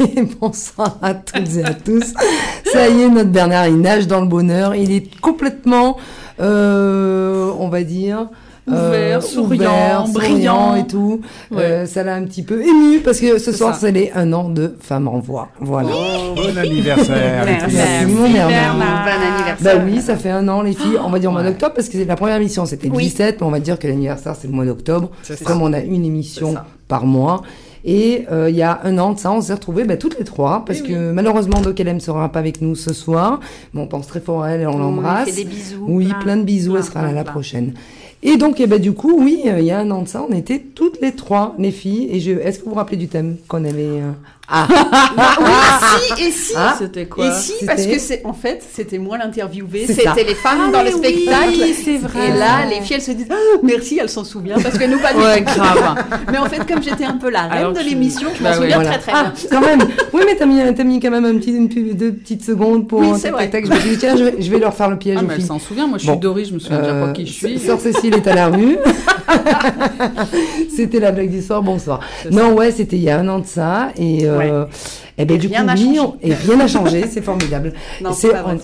Et bonsoir à toutes et à tous. Ça y est, notre Bernard, il nage dans le bonheur. Il est complètement, euh, on va dire, Ouvert, euh, souriant, ouvert, brillant. et tout. Ouais. Euh, ça l'a un petit peu ému parce que ce soir, c'est les un an de Femmes en Voix. Voilà. Bon anniversaire. Merci. mon Bernard. Bon anniversaire. Bah oui, ça fait un an, les filles. On va dire au mois Ouais. d'octobre parce que c'est la première émission, c'était le Oui. 17, mais on va dire que l'anniversaire, c'est le mois d'octobre. Comme on a une émission par mois. Et euh, il y a un an de ça, on s'est retrouvés bah, toutes les trois, parce Oui, que malheureusement, Doc ne sera pas avec nous ce soir. Mais on pense très fort à elle et on, On l'embrasse. des bisous. Oui, plein, de bisous, plein, elle sera là la prochaine. Et donc, eh ben, du coup, oui, euh, il y a un an de ça, on était toutes les trois, les filles. Et je, est-ce que vous vous rappelez du thème qu'on avait euh, Ah, si, et si. Ah, C'était quoi Et si, parce que c'est, en fait, c'était moi l'interviewée. C'était les femmes Ah, dans le oui, spectacle. c'est vrai. Et là, les filles, elles se disent, Ah, merci, elles s'en souviennent. Parce que nous, pas du Ouais, tout. grave. Mais en fait, comme j'étais un peu la reine Alors de l'émission, je m'en Bah oui. souviens voilà. très très Ah, bien. quand même. Oui, mais t'as mis, mis quand même un petit, une, deux petites secondes pour Oui, un tac. Je me suis dit, tiens, je vais, je vais leur faire le piège Ah, mais elle filles. s'en souvient. Moi, je Bon. suis Doris, je me souviens déjà Euh, pas qui je suis. Sœur Cécile est à la rue. c'était la blague du soir, bonsoir. Non, ouais, c'était il y a un an de ça. Et, euh, eh ben, Et du rien coup, oui, on- et rien n'a changé, c'est formidable. Non, C'est- vrai.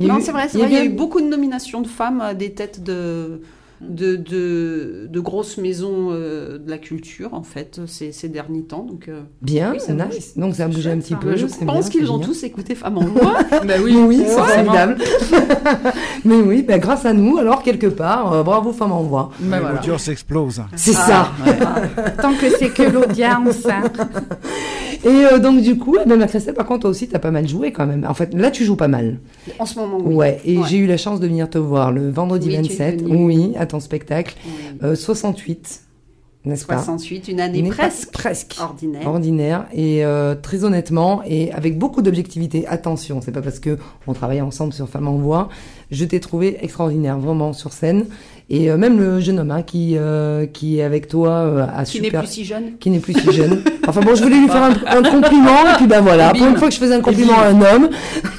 Non, c'est vrai. Il y a eu- beaucoup de nominations de femmes à des têtes de, de, de, de grosses maisons euh, de la culture, en fait, ces, ces derniers temps. Donc, euh, Bien, Oui, ça nice. Donc ça a bougé un petit peu. Je pense qu'ils ont tous écouté Femmes en Voix. Bah Oui, oui, c'est formidable. Mais oui, bah, grâce à nous, alors quelque part, euh, bravo Femmes en Voix. Bah voilà. l'audience explose. C'est Ah. ça. Tant que c'est que l'audience. hein. Et euh, donc du coup, eh ben, ma Christelle, par contre, toi aussi, t'as pas mal joué quand même. En fait, là, tu joues pas mal. En ce moment, oui. Ouais. Et Ouais. j'ai eu la chance de venir te voir le vendredi Oui, tu es 27. venue. Oui, à ton spectacle. Oui. Euh, 68, n'est-ce pas 68, une année N'est pas- presque presque. ordinaire. ordinaire et euh, très honnêtement et avec beaucoup d'objectivité. Attention, c'est pas parce que on travaille ensemble sur Femmes en Voix. Je t'ai trouvé extraordinaire, vraiment sur scène. Et euh, même le jeune homme hein, qui euh, qui est avec toi euh, a Qui n'est plus si jeune. qui n'est plus si jeune. Enfin bon, je voulais lui faire un, un compliment et puis ben voilà. Pour une fois que je faisais un compliment à un homme,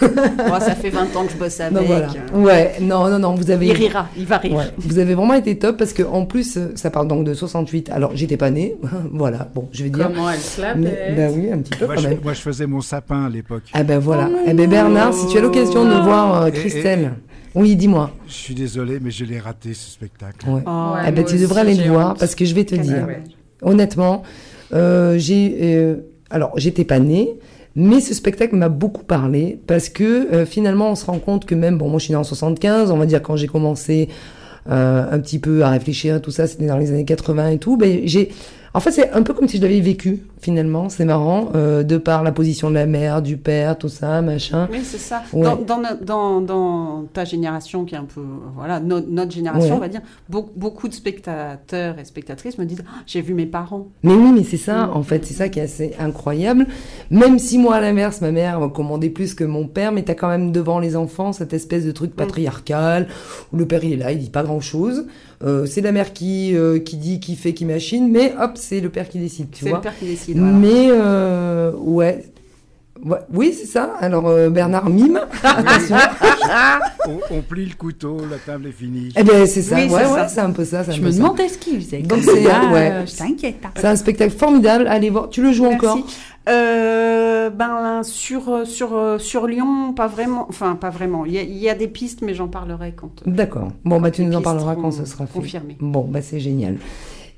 Moi, ça fait 20 ans que je bosse avec. ben voilà. Ouais, non, non, non, vous avez. Il rira, il va rire. Ouais, vous avez vraiment été top parce que en plus ça parle donc de 68. Alors j'étais pas née, voilà. Bon, je vais dire. Comment elle se Mais, ben oui, un petit peu Moi quand je, même. moi, je faisais mon sapin à l'époque. Ah ben voilà. Oh eh ben Bernard, si tu as l'occasion de non. voir euh, Et- Christelle, oui, dis-moi. Je suis désolé, mais je l'ai raté ce spectacle. Ouais. Oh, Ouais, eh ben tu devrais aussi, aller le voir honte. parce que je vais te dire. ouais. Honnêtement, euh, j'ai euh, alors j'étais pas née. Mais ce spectacle m'a beaucoup parlé parce que euh, finalement on se rend compte que même bon moi je suis née en 75 on va dire quand j'ai commencé euh, un petit peu à réfléchir à tout ça c'était dans les années 80 et tout ben j'ai en fait c'est un peu comme si je l'avais vécu finalement c'est marrant euh, de par la position de la mère du père tout ça machin Oui, c'est ça. Ouais. Dans, dans, no- dans, dans ta génération, qui est un peu, voilà, no- notre génération, Ouais. on va dire, beaucoup, beaucoup de spectateurs et spectatrices me disent Ah, J'ai vu mes parents. Mais oui, mais c'est ça, Mm. en fait, c'est ça qui est assez incroyable. Même si moi, à l'inverse, ma mère commandait plus que mon père, mais t'as quand même devant les enfants cette espèce de Mm. truc patriarcal, où le père il est là, il dit pas grand chose. c'est la mère qui, euh, qui dit, qui fait, qui machine, mais hop, c'est le père qui décide, tu C'est le père qui décide. voilà. Mais, euh, ouais. Ouais, Oui, c'est ça. Alors, euh, Bernard mime. Attention. on, on plie le couteau, la table est finie. eh ben, c'est ça. Oui, ouais, c'est ouais, ça. c'est un peu ça. c'est un Je peu me ça. demandais ce qu'il faisait. Donc, c'est- ouais. euh, Je t'inquiète. hein. C'est un spectacle formidable. Allez voir. Tu le joues Merci. encore Euh, ben, sur, euh, sur, euh, sur Lyon, pas vraiment. Enfin, pas vraiment. Il y a, il y a des pistes, mais j'en parlerai quand. euh, D'accord. Bon, bah, tu nous en parleras quand ce sera fait. confirmées. Bon, bah, c'est génial.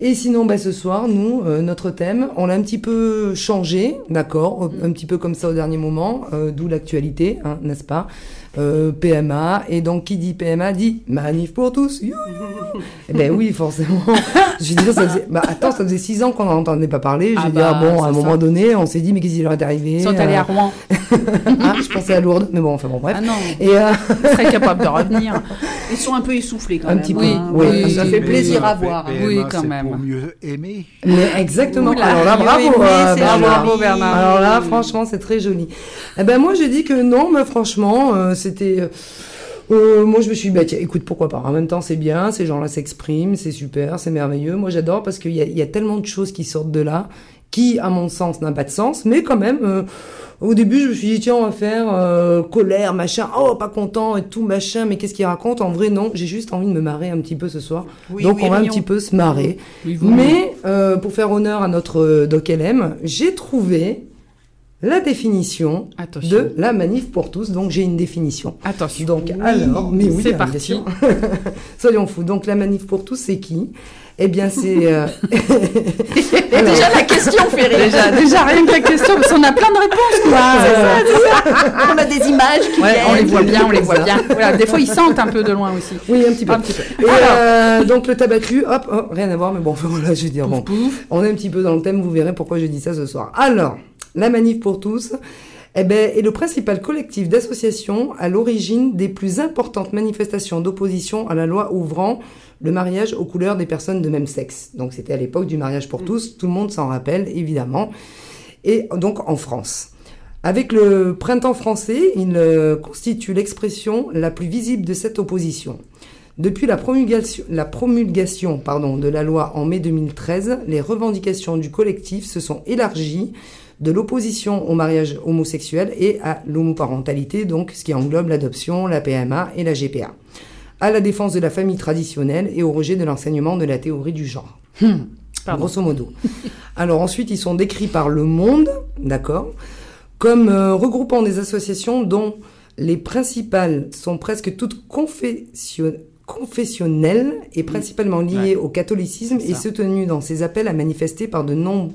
Et sinon, bah, ce soir, nous, euh, notre thème, on l'a un petit peu changé, d'accord, Mm. un petit peu comme ça au dernier moment, euh, d'où l'actualité, hein, n'est-ce pas? Euh, PMA, et donc qui dit PMA dit manif pour tous. You Eh ben oui, forcément. Je veux dire, ça faisait, bah attends, ça faisait six ans qu'on n'en entendait pas parler. Je Ah veux bah, dire, bon, à un moment ça. donné, on s'est dit, mais qu'est-ce qui leur est arrivé Ils sont allés à Euh, Rouen. ah, je pensais à Lourdes, mais bon, enfin bon, bref. Ah non, Et euh, ils seraient capables de revenir. Ils sont un peu essoufflés quand Un même. petit peu, oui, ça fait plaisir à PMA, voir. hein. Oui, PMA, quand même. Pour mieux aimer. Mais exactement. Oula, Alors là, bravo, aimé, euh, c'est Bernard. Alors là, franchement, c'est très joli. Eh ben moi, je dis que non, mais franchement, euh, c'était. euh, euh, moi, je me suis dit, bah, tiens, écoute, pourquoi pas. En même temps, c'est bien, ces gens-là s'expriment, c'est super, c'est merveilleux. Moi, j'adore parce qu'il y y a tellement de choses qui sortent de là, qui, à mon sens, n'ont pas de sens, mais quand même. euh, au début, je me suis dit, tiens, on va faire euh, colère, machin, oh, pas content et tout, machin, mais qu'est-ce qu'il raconte? En vrai, non, j'ai juste envie de me marrer un petit peu ce soir. Oui, Donc, oui, on va un petit peu se marrer. Oui, Mais pour faire honneur à notre Doc LM, j'ai trouvé la définition Attention. de la manif pour tous. Donc j'ai une définition. Attention. Donc Oui, alors, mais oui, c'est parti. Soyons fous. Donc la manif pour tous, c'est qui? Eh bien, c'est. euh, Alors, Déjà, la question fait rire. Déjà, déjà rien que la question, parce qu'on a plein de réponses, quoi. On a des images qui Ouais, on les voit bien, on les voit Ça. bien. Voilà, des fois ils sentent un peu de loin aussi. Oui, un petit peu. Un petit peu. Et euh, donc le tabac cru, hop, hop, rien à voir, mais bon, enfin, voilà, je veux dire, bon, Pouf. on est un petit peu dans le thème, vous verrez pourquoi je dis ça ce soir. Alors, la manif pour tous, eh ben, est le principal collectif d'associations à l'origine des plus importantes manifestations d'opposition à la loi ouvrant le mariage aux couleurs des personnes de même sexe. Donc c'était à l'époque du mariage pour tous, tout le monde s'en rappelle évidemment. Et donc en France. Avec le printemps français, il euh, constitue l'expression la plus visible de cette opposition. Depuis la promulgation, la promulgation pardon, de la loi en mai 2013, les revendications du collectif se sont élargies de l'opposition au mariage homosexuel et à l'homoparentalité, donc ce qui englobe l'adoption, la PMA et la GPA, à la défense de la famille traditionnelle et au rejet de l'enseignement de la théorie du genre. Pardon. Grosso modo. Alors ensuite, ils sont décrits par Le Monde, d'accord, comme euh, regroupant des associations dont les principales sont presque toutes confession- confessionnelles et principalement liées au catholicisme et soutenues dans ses appels à manifester par de nom-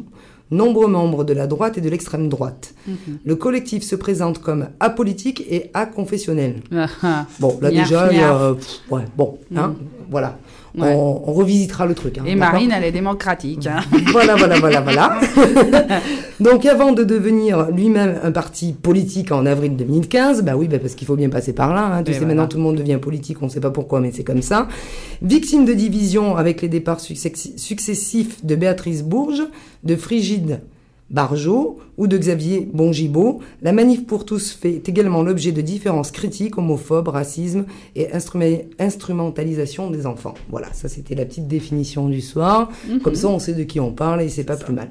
nombreux membres de la droite et de l'extrême droite. Mhm. Le collectif se présente comme apolitique et aconfessionnel. Ah, ah. Bon, là déjà, il y a, miaf. euh, pff, ouais, bon, hein, voilà. Ouais. On, on revisitera le truc. hein, Et Marine, elle est démocratique. hein. voilà, voilà, voilà, voilà. Donc, avant de devenir lui-même un parti politique en avril 2015, bah oui, bah parce qu'il faut bien passer par là. Hein. Tu Et sais, voilà. maintenant tout le monde devient politique, on ne sait pas pourquoi, mais c'est comme ça. Victime de division avec les départs successi- successifs de Béatrice Bourges, de Frigide Barjot ou de Xavier Bongibaud, la manif pour tous fait également l'objet de différences critiques, homophobes, racisme et instrumentalisation des enfants. Voilà, ça c'était la petite définition du soir. Comme ça, on sait de qui on parle et c'est pas plus mal.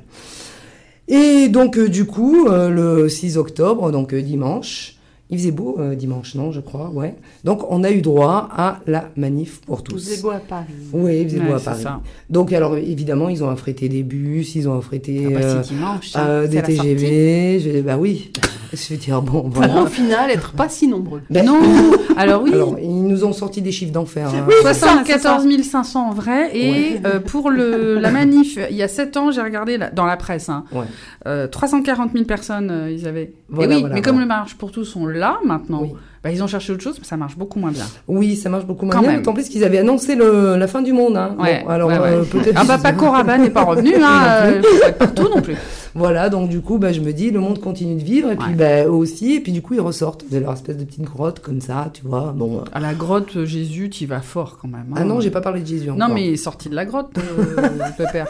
Et donc, euh, du coup, euh, le 6 octobre, donc euh, dimanche, il faisait beau euh, dimanche, non, je crois, ouais. Donc, on a eu droit à la manif pour tous. êtes beau à Paris. Oui, il faisait beau à Paris. ça. Donc, alors, évidemment, ils ont affrété des bus, ils ont affrété Ah bah, euh, c'est dimanche. euh, des. TGV. Je, bah oui, je veux dire, bon, Pour voilà. au final être pas si nombreux. Ben, Non, alors oui. Alors, ils nous ont sorti des chiffres d'enfer. hein. 74 500 en vrai. Et Ouais. euh, pour le, la manif, il y a 7 ans, j'ai regardé la- dans la presse, hein, Ouais. euh, 340 000 personnes, euh, ils avaient. Voilà, et oui, voilà, mais comme le mariage pour tous sont là maintenant, Oui. Bah, ils ont cherché autre chose, mais ça marche beaucoup moins bien. Oui, ça marche beaucoup moins Quand bien. D'autant plus qu'ils avaient annoncé le, la fin du monde. Hein. Ouais, Bon, alors, ouais, ouais. euh, peut-être. Ah bah Paco Rabanne n'est pas revenu, hein, euh, partout non plus. Voilà, donc du coup, bah, je me dis, le monde continue de vivre, et puis bah, eux aussi, et puis du coup, ils ressortent de leur espèce de petite grotte comme ça, tu vois. Bon. euh. À la grotte, euh, Jésus, tu vas fort quand même. hein. Ah non, j'ai pas parlé de Jésus Non, mais il est sorti de la grotte, euh, le père.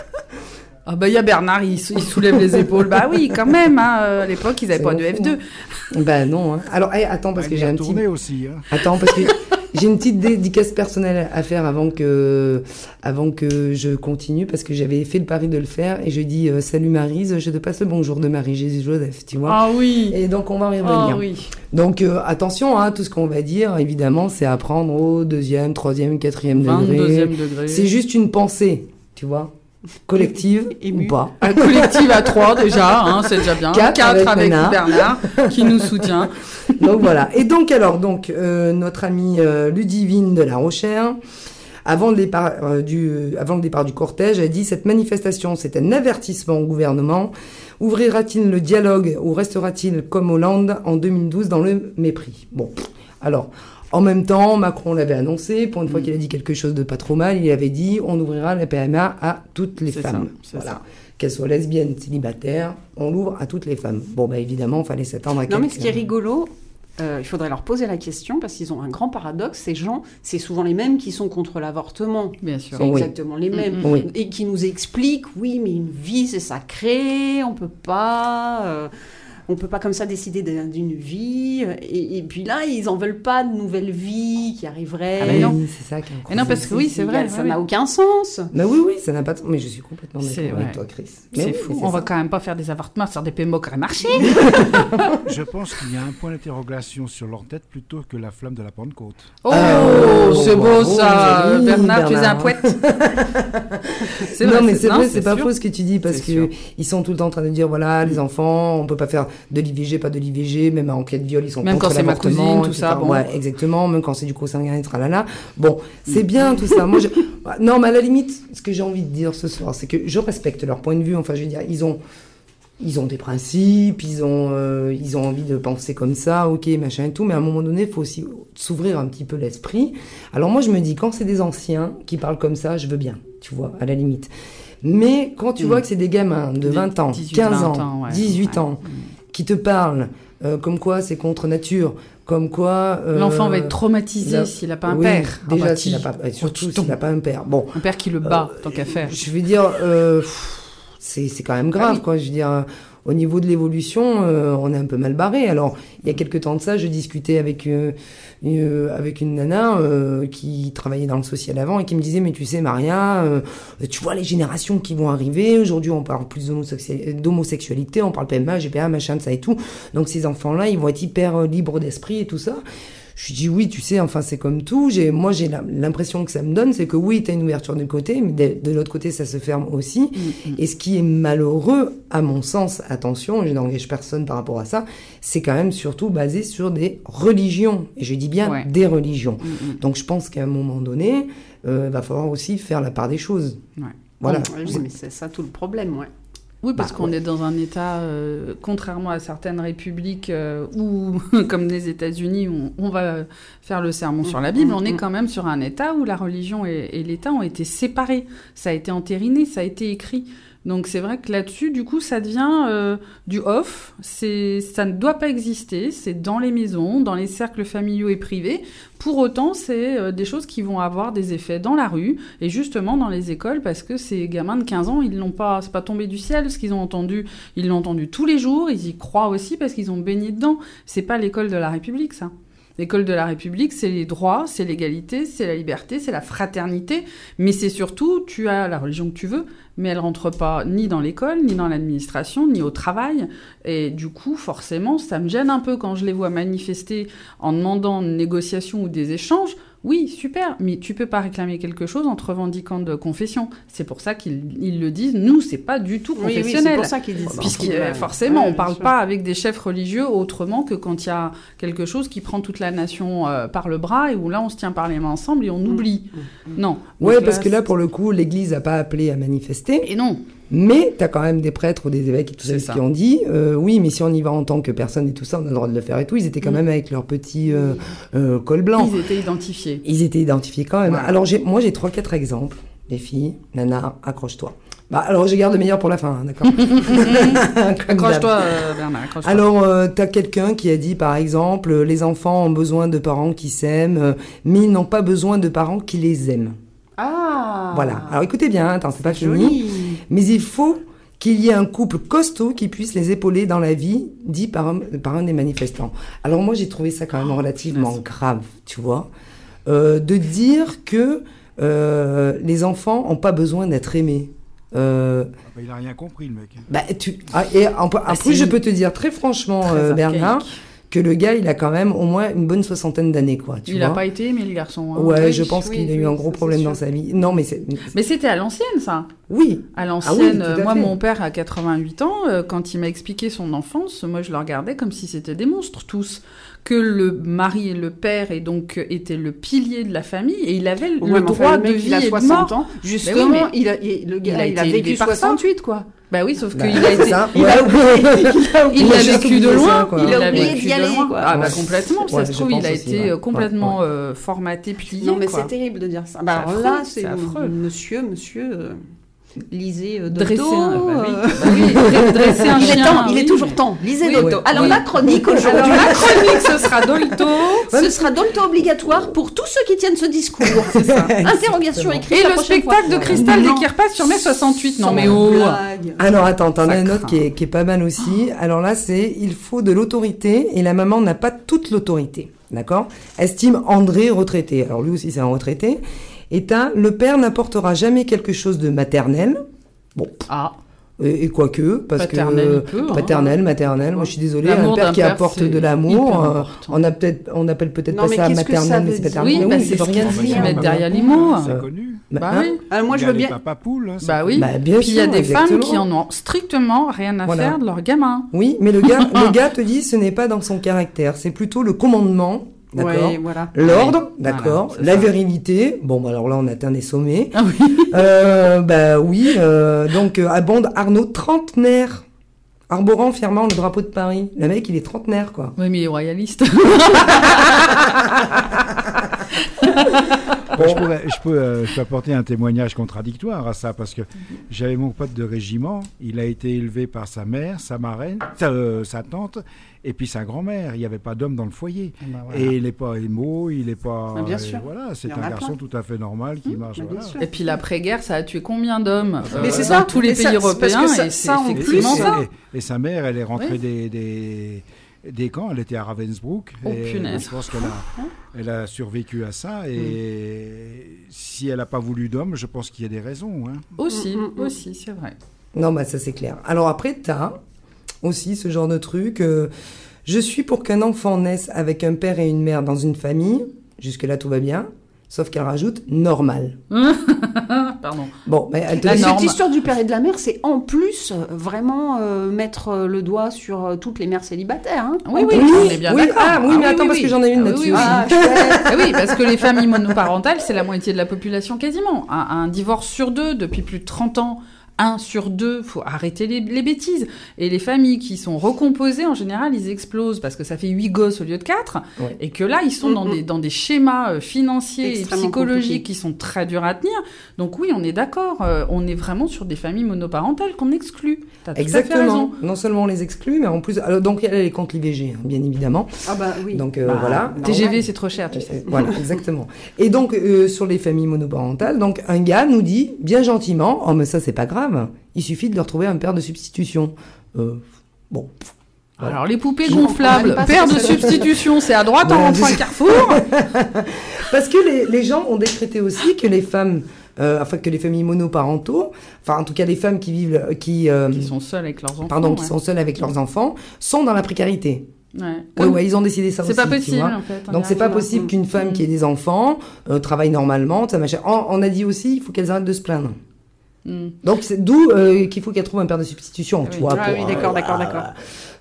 Ah bah il y a Bernard, il, sou- il soulève les épaules. Bah oui, quand même. Hein, euh, à l'époque, ils n'avaient pas de bon F2. Bah non. Hein. Alors, hey, attends, parce Bah, que j'ai un petit. aussi. Hein. Attends, parce que j'ai une petite dédicace personnelle à faire avant que, avant que je continue, parce que j'avais fait le pari de le faire, et je dis euh, salut Marise, je te passe le bonjour de Marie Jésus Joseph, tu vois. Ah oui. Et donc on va y revenir. Ah oui. Donc euh, attention, hein, tout ce qu'on va dire, évidemment, c'est à prendre au deuxième, troisième, quatrième degré. 22e degré. C'est juste une pensée, tu vois, collective Ému. ou pas. Un collectif à 3 déjà, hein, c'est déjà bien. Quatre Quatre avec avec, Bernard. Bernard, qui nous soutient. Donc voilà. Et donc alors, donc euh, notre amie euh, Ludivine de La Rochère, avant le départ euh, du, avant le départ du cortège, a dit cette manifestation, c'est un avertissement au gouvernement. Ouvrira-t-il le dialogue ou restera-t-il comme Hollande en 2012 dans le mépris? Bon, alors. En même temps, Macron l'avait annoncé, pour une fois qu'il a dit quelque chose de pas trop mal, il avait dit on ouvrira la PMA à toutes les femmes. ça, c'est voilà. ça. Qu'elles soient lesbiennes, célibataires, on l'ouvre à toutes les femmes. Bon, bah évidemment, il fallait s'attendre à Non, mais ce qui est rigolo, euh, il faudrait leur poser la question parce qu'ils ont un grand paradoxe. Ces gens, c'est souvent les mêmes qui sont contre l'avortement. Bien sûr. C'est Oui. exactement les mêmes. Oui. Et qui nous expliquent, oui, mais une vie, c'est sacré, on peut pas... euh, on peut pas comme ça décider de- d'une vie. Et, et puis là, ils en veulent pas de nouvelle vie qui arriverait. Ah, mais non. Oui, c'est ça qui est non, parce que oui, c'est vrai. Ça ouais, n'a aucun sens. Bah oui, oui, ça n'a pas de sens. Mais je suis complètement d'accord C'est- avec ouais. toi, Chris. Mais C'est oui, fou. On va ça. quand même pas faire des avortements sur des PMO qui auraient marché. Je pense qu'il y a un point d'interrogation sur leur tête plutôt que la flamme de la Pentecôte. Oh, Euh, c'est beau ça. Bernard, tu es un poète. c'est non, vrai, mais c'est non, vrai, c'est pas faux ce que tu dis parce C'est que sûr. ils sont tout le temps en train de dire voilà, les enfants, on peut pas faire de l'IVG, pas de l'IVG, même en cas de viol, ils sont Même contre quand c'est ma cousine, tout ça, bon. Ouais, exactement. Même quand c'est du consanguin, tralala. Bon, c'est bien tout ça. Moi, je... non, mais à la limite, ce que j'ai envie de dire ce soir, c'est que je respecte leur point de vue. Enfin, je veux dire, ils ont, ils ont des principes, ils ont, euh, ils ont envie de penser comme ça, ok, machin et tout. Mais à un moment donné, il faut aussi s'ouvrir un petit peu l'esprit. Alors moi, je me dis, quand c'est des anciens qui parlent comme ça, je veux bien, tu vois, à la limite. Mais quand tu Mm. vois que c'est des gamins de Des 20 ans, 18, 15 20 ans, ans, ouais. 18 Ouais. ans, qui te parlent euh, comme quoi c'est contre nature, comme quoi... euh, L'enfant va être traumatisé s'il n'a pas un oui, père. Ah Déjà, bah, s'il n'a pas, surtout s'il n'a pas un père. Bon, Un père qui le bat, tant qu'à faire. je veux dire, euh, c'est c'est quand même grave, Ah oui. quoi. Je veux dire, euh, au niveau de l'évolution, euh, on est un peu mal barré. Alors, il y a quelques temps de ça, je discutais avec euh, une, avec une nana euh, qui travaillait dans le social avant et qui me disait, mais tu sais, Maria, euh, tu vois les générations qui vont arriver. Aujourd'hui, on parle plus d'homosexualité- on parle PMA, GPA, machin, de ça et tout. Donc, ces enfants-là, ils vont être hyper euh, libres d'esprit et tout ça. Je lui dis oui, tu sais, enfin c'est comme tout. J'ai, moi j'ai l'impression que ça me donne, c'est que oui, tu as une ouverture d'un côté, mais de, de l'autre côté ça se ferme aussi. Mm, mm. Et ce qui est malheureux, à mon sens, attention, je n'engage personne par rapport à ça, c'est quand même surtout basé sur des religions. Et je dis bien Ouais. des religions. Mm. Donc je pense qu'à un moment donné, euh, va falloir aussi faire la part des choses. Ouais. Voilà. Oui, mais c'est ça tout le problème, ouais. Oui, parce Bah, qu'on ouais. est dans un État, euh, contrairement à certaines républiques euh, où, comme les États-Unis, on, on va faire le sermon sur la Bible, Mm, on est mm. quand même sur un État où la religion et, et l'État ont été séparés. Ça a été entériné, ça a été écrit. Donc c'est vrai que là-dessus, du coup, ça devient euh, du off. Ça ne doit pas exister. C'est dans les maisons, dans les cercles familiaux et privés. Pour autant, c'est euh, des choses qui vont avoir des effets dans la rue et justement dans les écoles parce que ces gamins de 15 ans, ils n'ont pas, pas tombé du ciel ce qu'ils ont entendu. Ils l'ont entendu tous les jours. Ils y croient aussi parce qu'ils ont baigné dedans. C'est pas l'école de la République, ça. L'école de la République, c'est les droits, c'est l'égalité, c'est la liberté, c'est la fraternité, mais c'est surtout, tu as la religion que tu veux, mais elle rentre pas ni dans l'école, ni dans l'administration, ni au travail. Et du coup, forcément, ça me gêne un peu quand je les vois manifester en demandant une négociation ou des échanges. Oui, super, mais tu peux pas réclamer quelque chose en te revendiquant de confession. C'est pour ça qu'ils ils le disent. Nous, c'est pas du tout Oui, oui, confessionnel. c'est pour ça qu'ils disent ça. Puisque euh, forcément, ouais, on parle sûr. pas avec des chefs religieux autrement que quand il y a quelque chose qui prend toute la nation euh, par le bras et où là on se tient par les mains ensemble et on oublie. Non. Ouais, Donc parce que là, pour le coup, l'Église n'a pas appelé à manifester. Et non. Mais tu as quand même des prêtres ou des évêques et tout ça, qui ont dit euh, oui, mais si on y va en tant que personne et tout ça, on a le droit de le faire et tout. Ils étaient quand Mm. même avec leur petit euh, euh, col blanc. Ils étaient identifiés. Ils étaient identifiés quand même. Alors j'ai- moi j'ai trois quatre exemples. Les filles, Nana, accroche-toi. Bah alors je garde le meilleur pour la fin, hein, d'accord Accroche-toi, Bernard, accroche-toi. Alors, euh, t'as quelqu'un qui a dit, par exemple, les enfants ont besoin de parents qui s'aiment, mais ils n'ont pas besoin de parents qui les aiment. Ah Voilà. Alors écoutez bien, attends, c'est pas fini. Joli. Mais il faut qu'il y ait un couple costaud qui puisse les épauler dans la vie, dit par un, par un des manifestants. Alors moi, j'ai trouvé ça quand même relativement punaise. grave, tu vois, euh, de dire que euh, les enfants ont pas besoin d'être aimés. Euh, Ah bah, il a rien compris, le mec. bah, tu, ah, et en, en Ah, plus, je peux te dire très franchement, Très euh, archaïque. Que le gars, il a quand même au moins une bonne soixantaine d'années, quoi. Tu Il n'a pas été aimé, le garçon. hein. Ouais, Oui, je pense oui, qu'il a eu oui, un gros problème dans sa vie. Non, mais c'est. Mais c'était à l'ancienne, ça. Oui, À Ah l'ancienne, euh, moi, fait. mon père a 88 ans. euh, quand il m'a expliqué son enfance, moi, je le regardais comme si c'était des monstres, tous. Que le mari et le père et donc étaient le pilier de la famille et il avait Ouais, le droit le de vie il a et de 60 mort. ans. Justement, il a, il- le gars, il a il a, été vécu élevé par ça. 68, quoi. Bah oui, sauf Bah, qu'il a été. Il Ouais. a, vécu de loin. il a vécu d'y de aller, loin. quoi. Ah bah Ouais. complètement. Ça se trouve, il a aussi, été ouais. euh, complètement euh, formaté, plié. Non, mais c'est terrible de dire ça. Bah, là, c'est c'est affreux. monsieur, monsieur, euh, lisez euh, Dresser Dodo. un, bah oui, oui, dre- dresser un il est chien. temps, il est oui. toujours temps. Lisez ouais. Alors Oui. la chronique Alors aujourd'hui, la chronique, ce sera Dolto. ce sera Dolto obligatoire pour tous ceux qui tiennent ce discours. Interrogation Exactement. écrite. Et la le spectacle fois. de Cristal dès qu'il repasse sur mai 68. Non Sans mais oh blague. Alors attends, t'en Ça as un autre qui est, qui est pas mal aussi. Alors là, c'est il faut de l'autorité et la maman n'a pas toute l'autorité. D'accord? Estime André retraité. Alors lui aussi, c'est un retraité. Et t'as le père n'apportera jamais quelque chose de maternel. Bon, Ah, et, et quoique, parce Paternel, que peut, hein. paternel, maternel. Moi, je suis désolée, un père qui père, apporte de l'amour. euh, on a peut-être, on appelle peut-être pas mais ça qu'est-ce que ça maternel, mais c'est paternel. Oui, Mais bah, oui, c'est rien dire. bah, derrière bah, les mots. C'est connu. Bah hein oui. Alors moi, Il y je veux bien. hein, Bah oui. Bah, bien Puis il y a des femmes qui en ont strictement rien à Voilà. faire de leur gamin. Oui, mais le gars, le gars te dit ce n'est pas dans son caractère, c'est plutôt le commandement, d'accord Ouais, voilà. L'ordre, d'accord. voilà, la ça. virilité, bon, bah, alors là, on atteint des sommets. Ah oui. Euh, bah oui, euh, donc euh, abonde Arnaud trentenaire, arborant fièrement le drapeau de Paris. Le mec, il est trentenaire, quoi. Oui, mais il est royaliste. Moi, je, pourrais- je peux, euh, je peux apporter un témoignage contradictoire à ça parce que j'avais mon pote de régiment. Il a été élevé par sa mère, sa marraine, sa, euh, sa tante et puis sa grand-mère. Il n'y avait pas d'homme dans le foyer. Et il n'est pas émo, il n'est pas. Ah, bien euh, sûr. voilà, c'est un a garçon plein. tout à fait normal qui Mmh, marche. mais voilà. Et puis l'après-guerre, ça a tué combien d'hommes euh, Mais c'est dans ça, tous les mais ça, pays que européens ça- et c'est ça, en et, ça. et- et sa mère, elle est rentrée Oui. des, des, des camps, elle était à Ravensbrück. Oh, et punaise. je pense qu'elle a, elle a survécu à ça. Et si elle n'a pas voulu d'homme, je pense qu'il y a des raisons. hein. Aussi, Mm, mm, mm. aussi, c'est vrai. Non, bah ça c'est clair. Alors après, t'as aussi ce genre de truc. euh, je suis pour qu'un enfant naisse avec un père et une mère dans une famille. Jusque-là, tout va bien. Sauf qu'elle rajoute normal. Pardon. Bon, mais elle te cette norme. histoire du père et de la mère, c'est en plus euh, vraiment euh, mettre le doigt sur toutes les mères célibataires. hein. Oui, oui, plus. on est bien oui, d'accord. ah, oui, mais attends, parce que j'en ai une Ah, oui, là-dessus. Ah. Ah oui, parce que les familles monoparentales, c'est la moitié de la population quasiment. Un, un divorce sur deux depuis plus de 30 ans, un sur deux, faut arrêter les, les bêtises. Et les familles qui sont recomposées, en général, ils explosent parce que ça fait 8 gosses au lieu de 4. Ouais. Et que là, ils sont dans, des, dans des schémas euh, financiers et psychologiques qui sont très durs à tenir. Donc oui, on est d'accord. euh, on est vraiment sur des familles monoparentales qu'on exclut. T'as tout à fait Exactement. Non seulement on les exclut, mais en plus, alors, donc elle est contre l'IVG, hein, bien évidemment. Ah bah oui. Donc euh, Bah, voilà. TGV, c'est trop cher, tu sais. Voilà, exactement. Et donc, euh, sur les familles monoparentales, donc un gars nous dit, bien gentiment, oh mais ça c'est pas grave, il suffit de leur trouver un père de substitution. Euh, bon. Voilà. Alors les poupées gonflables, que de substitution, c'est à droite en rentrant à Carrefour. Parce que les, les gens ont décrété aussi que les femmes, euh, enfin que les familles monoparentaux, enfin en tout cas les femmes qui vivent, euh, qui, euh, Qui sont seuls avec leurs enfants. pardon, qui sont seules avec leurs enfants, sont dans la précarité. Ouais. Ouais, Comme- ouais, ils ont décidé ça aussi. c'est pas possible en fait. on Donc c'est pas possible qu'une femme Mm. qui ait des enfants euh, travaille normalement, ça machin. On, on a dit aussi, il faut qu'elles arrêtent de se plaindre. Mm. Donc c'est d'où euh, qu'il faut qu'elle trouve un père de substitution, tu Oui. vois. Ah pour, oui, d'accord, euh, d'accord, voilà. d'accord.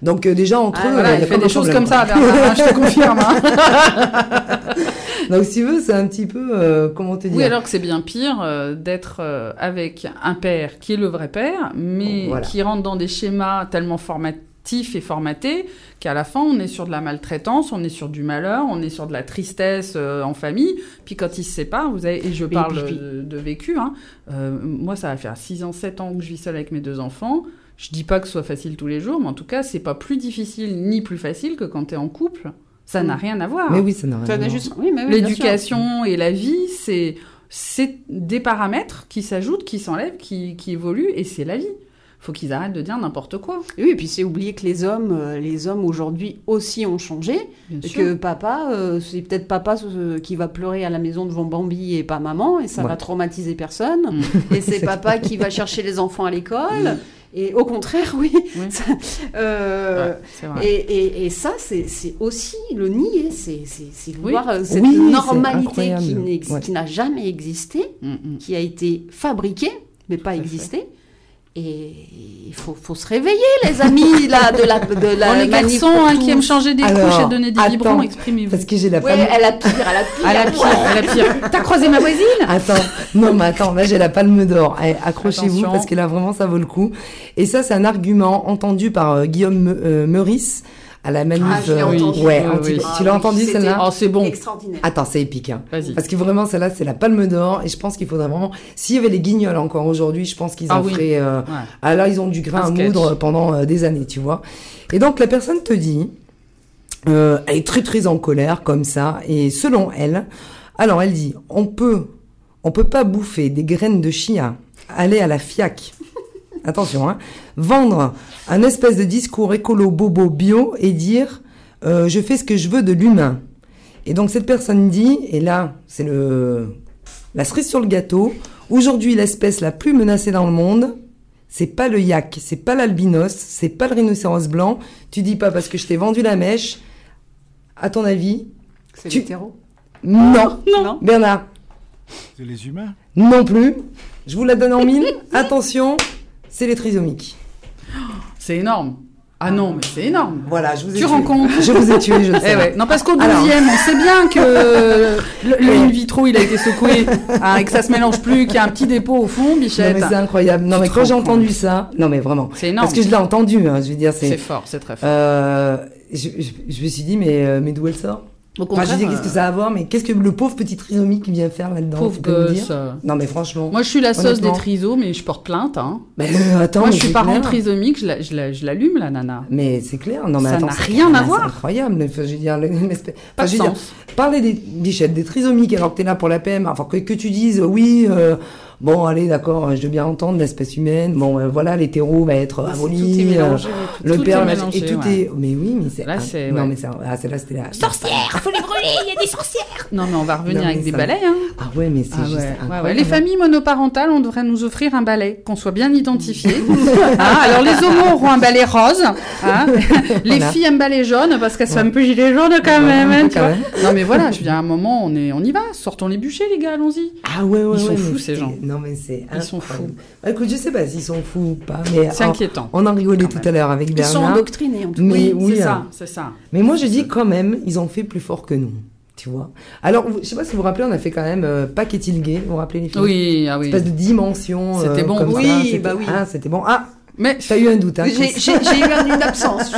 Donc euh, déjà entre Ah, eux, Voilà, il y a fait des de choses comme ça, Bernard, hein, je te confirme. hein. Donc si tu veux, c'est un petit peu euh, comment te dire? Oui, alors que c'est bien pire d'être avec un père qui est le vrai père, mais Voilà. qui rentre dans des schémas tellement formatifs et formatés qu'à la fin, on est sur de la maltraitance, on est sur du malheur, on est sur de la tristesse euh, en famille. Puis quand ils se séparent, vous avez, et je parle puis- de, de vécu, hein, euh, moi ça va faire 6 ans, 7 ans que je vis seule avec mes deux enfants. Je dis pas que ce soit facile tous les jours, mais en tout cas, c'est pas plus difficile ni plus facile que quand tu es en couple. Ça n'a Mm. rien à voir. Mais oui, ça n'a rien Ça à voir. juste... oui, oui. L'éducation et la vie, c'est c'est des paramètres qui s'ajoutent, qui s'enlèvent, qui, qui évoluent, et c'est la vie. Faut qu'ils arrêtent de dire n'importe quoi. Oui, et puis c'est oublier que les hommes, euh, les hommes aujourd'hui aussi ont changé. Bien Et sûr. que papa, euh, c'est peut-être papa qui va pleurer à la maison devant Bambi et pas maman, et ça Ouais. va traumatiser personne. Mm. Et c'est papa qui va chercher les enfants à l'école. Et au contraire, oui. Oui. Ça- euh, Ouais, c'est vrai. Et, et- et ça, c'est c'est aussi le nier, c'est c'est- c'est Oui. voir cette Oui, normalité qui n'ex- Ouais. qui n'a jamais existé, Mm, mm. qui a été fabriquée, mais pas à fait. existé. Et il faut, faut se réveiller, les amis, là, de la, de la On est manif garçons hein, qui aiment changer des Alors, couches et donner des attends, biberons, exprimez-vous. Parce que j'ai la Ouais, femme. elle a pire, elle a pire. À la pire, à la pire. T'as croisé ma voisine? Attends, non mais attends, là j'ai la palme d'or. Eh, Accrochez-vous parce que là vraiment ça vaut le coup. Et ça c'est un argument entendu par euh, Guillaume Me- euh, Meurice à la manif. Ah, euh, entendu. ouais, Oui, anti- oui. Ah tu l'as oui, entendu celle-là Oh, c'est bon. Extraordinaire. Attends, c'est épique. Hein. Vas-y. Parce que vraiment, celle-là, c'est la palme d'or. Et je pense qu'il faudrait vraiment. S'il y avait les guignols encore aujourd'hui, je pense qu'ils Ah en oui. feraient. euh, Ouais. Ah là, ils ont du grain Un à sketch. moudre pendant euh, des années, tu vois. Et donc, la personne te dit, euh, elle est très très en colère comme ça. Et selon elle, alors elle dit, on peut, on peut pas bouffer des graines de chia, aller à la FIAC. Attention, hein. Vendre un espèce de discours écolo bobo bio et dire, euh, je fais ce que je veux de l'humain. Et donc cette personne dit, et là, c'est le la cerise sur le gâteau. Aujourd'hui, l'espèce la plus menacée dans le monde, c'est pas le yak, c'est pas l'albinos, c'est pas le rhinocéros blanc. Tu dis pas parce que je t'ai vendu la mèche. À ton avis C'est Tu- l'hétéro. Non. Non. Bernard. C'est les humains? Non plus. Je vous la donne en mille. Attention, c'est les trisomiques. C'est énorme. Ah non, mais c'est énorme. Voilà, je vous ai Tu tué. compte Je vous ai tué, je le sais. Eh ouais. Non, parce qu'au Alors. deuxième, on sait bien que le, le in vitro, il a été secoué hein, et que ça se mélange plus, qu'il y a un petit dépôt au fond, Bichette. c'est incroyable. Non, Tu mais quand j'ai entendu ça, non, mais vraiment. C'est énorme. Parce que je l'ai entendu, hein, je veux dire, C'est fort, c'est très fort. Euh, je, je- je me suis dit, mais, euh, mais d'où elle sort? Au je dis, qu'est-ce que euh, ça a à voir Mais qu'est-ce que le pauvre petit trisomique vient faire là-dedans Pauvre tu gosse. dire? Non, mais franchement. Moi, je suis la sauce des trisos, mais je porte plainte. Hein. Mais, euh, attends, Moi, mais je suis c'est parent clair. trisomique, je la- je la- je l'allume, la nana. Mais c'est clair, non mais Ça n'a c'est- rien à c'est voir. incroyable, enfin, je veux dire, Pas de je veux dire, sens. parler des bichettes, des trisomiques alors que t'es là pour la PM, enfin que, que tu dises oui, euh, bon allez d'accord, je veux bien entendre l'espèce humaine, bon euh, voilà l'hétéro va être aboli, mélangé. euh, tout- le tout père mélangé, et tout ouais. est, mais oui mais c'est Là, ah, c'est- non ouais. mais c'est ah c'est là c'était la Sorcières, faut les brûler, il y a des sorcières. Non, mais on va revenir Non, avec des balais. Hein. ah ouais mais c'est Ah juste ouais. Les familles monoparentales, on devrait nous offrir un balai, qu'on soit bien identifiés. Hein, alors les homos auront un balai rose, hein. les Voilà. filles un balai jaune parce qu'elles sont un peu gilet jaune quand même. hein, tu vois. Non mais voilà, je viens à un moment, on est, on y va, sortons les bûchers les gars, allons-y. Ah ouais, ouais, Ils sont fous, ces gens. Non mais c'est Ils sont fous. Bah, écoute, je sais pas s'ils sont fous ou pas, mais C'est inquiétant. on en rigolait tout à l'heure avec Ils sont Bernard. endoctrinés en tout cas. Mais oui, c'est hein. ça, c'est ça. Mais moi, je dis quand même, ils ont fait plus fort que nous. Tu vois Alors, je sais pas si vous vous rappelez, on a fait quand même euh, Pas qu'est-il gay Vous vous rappelez les filles Oui, ah oui. Espèce de dimension. C'était euh, bon. comme Oui, ça, bah oui. Ah, c'était bon. Ah, Mais t'as eu un doute. Hein, J'ai Chris. j'ai- j'ai eu une absence.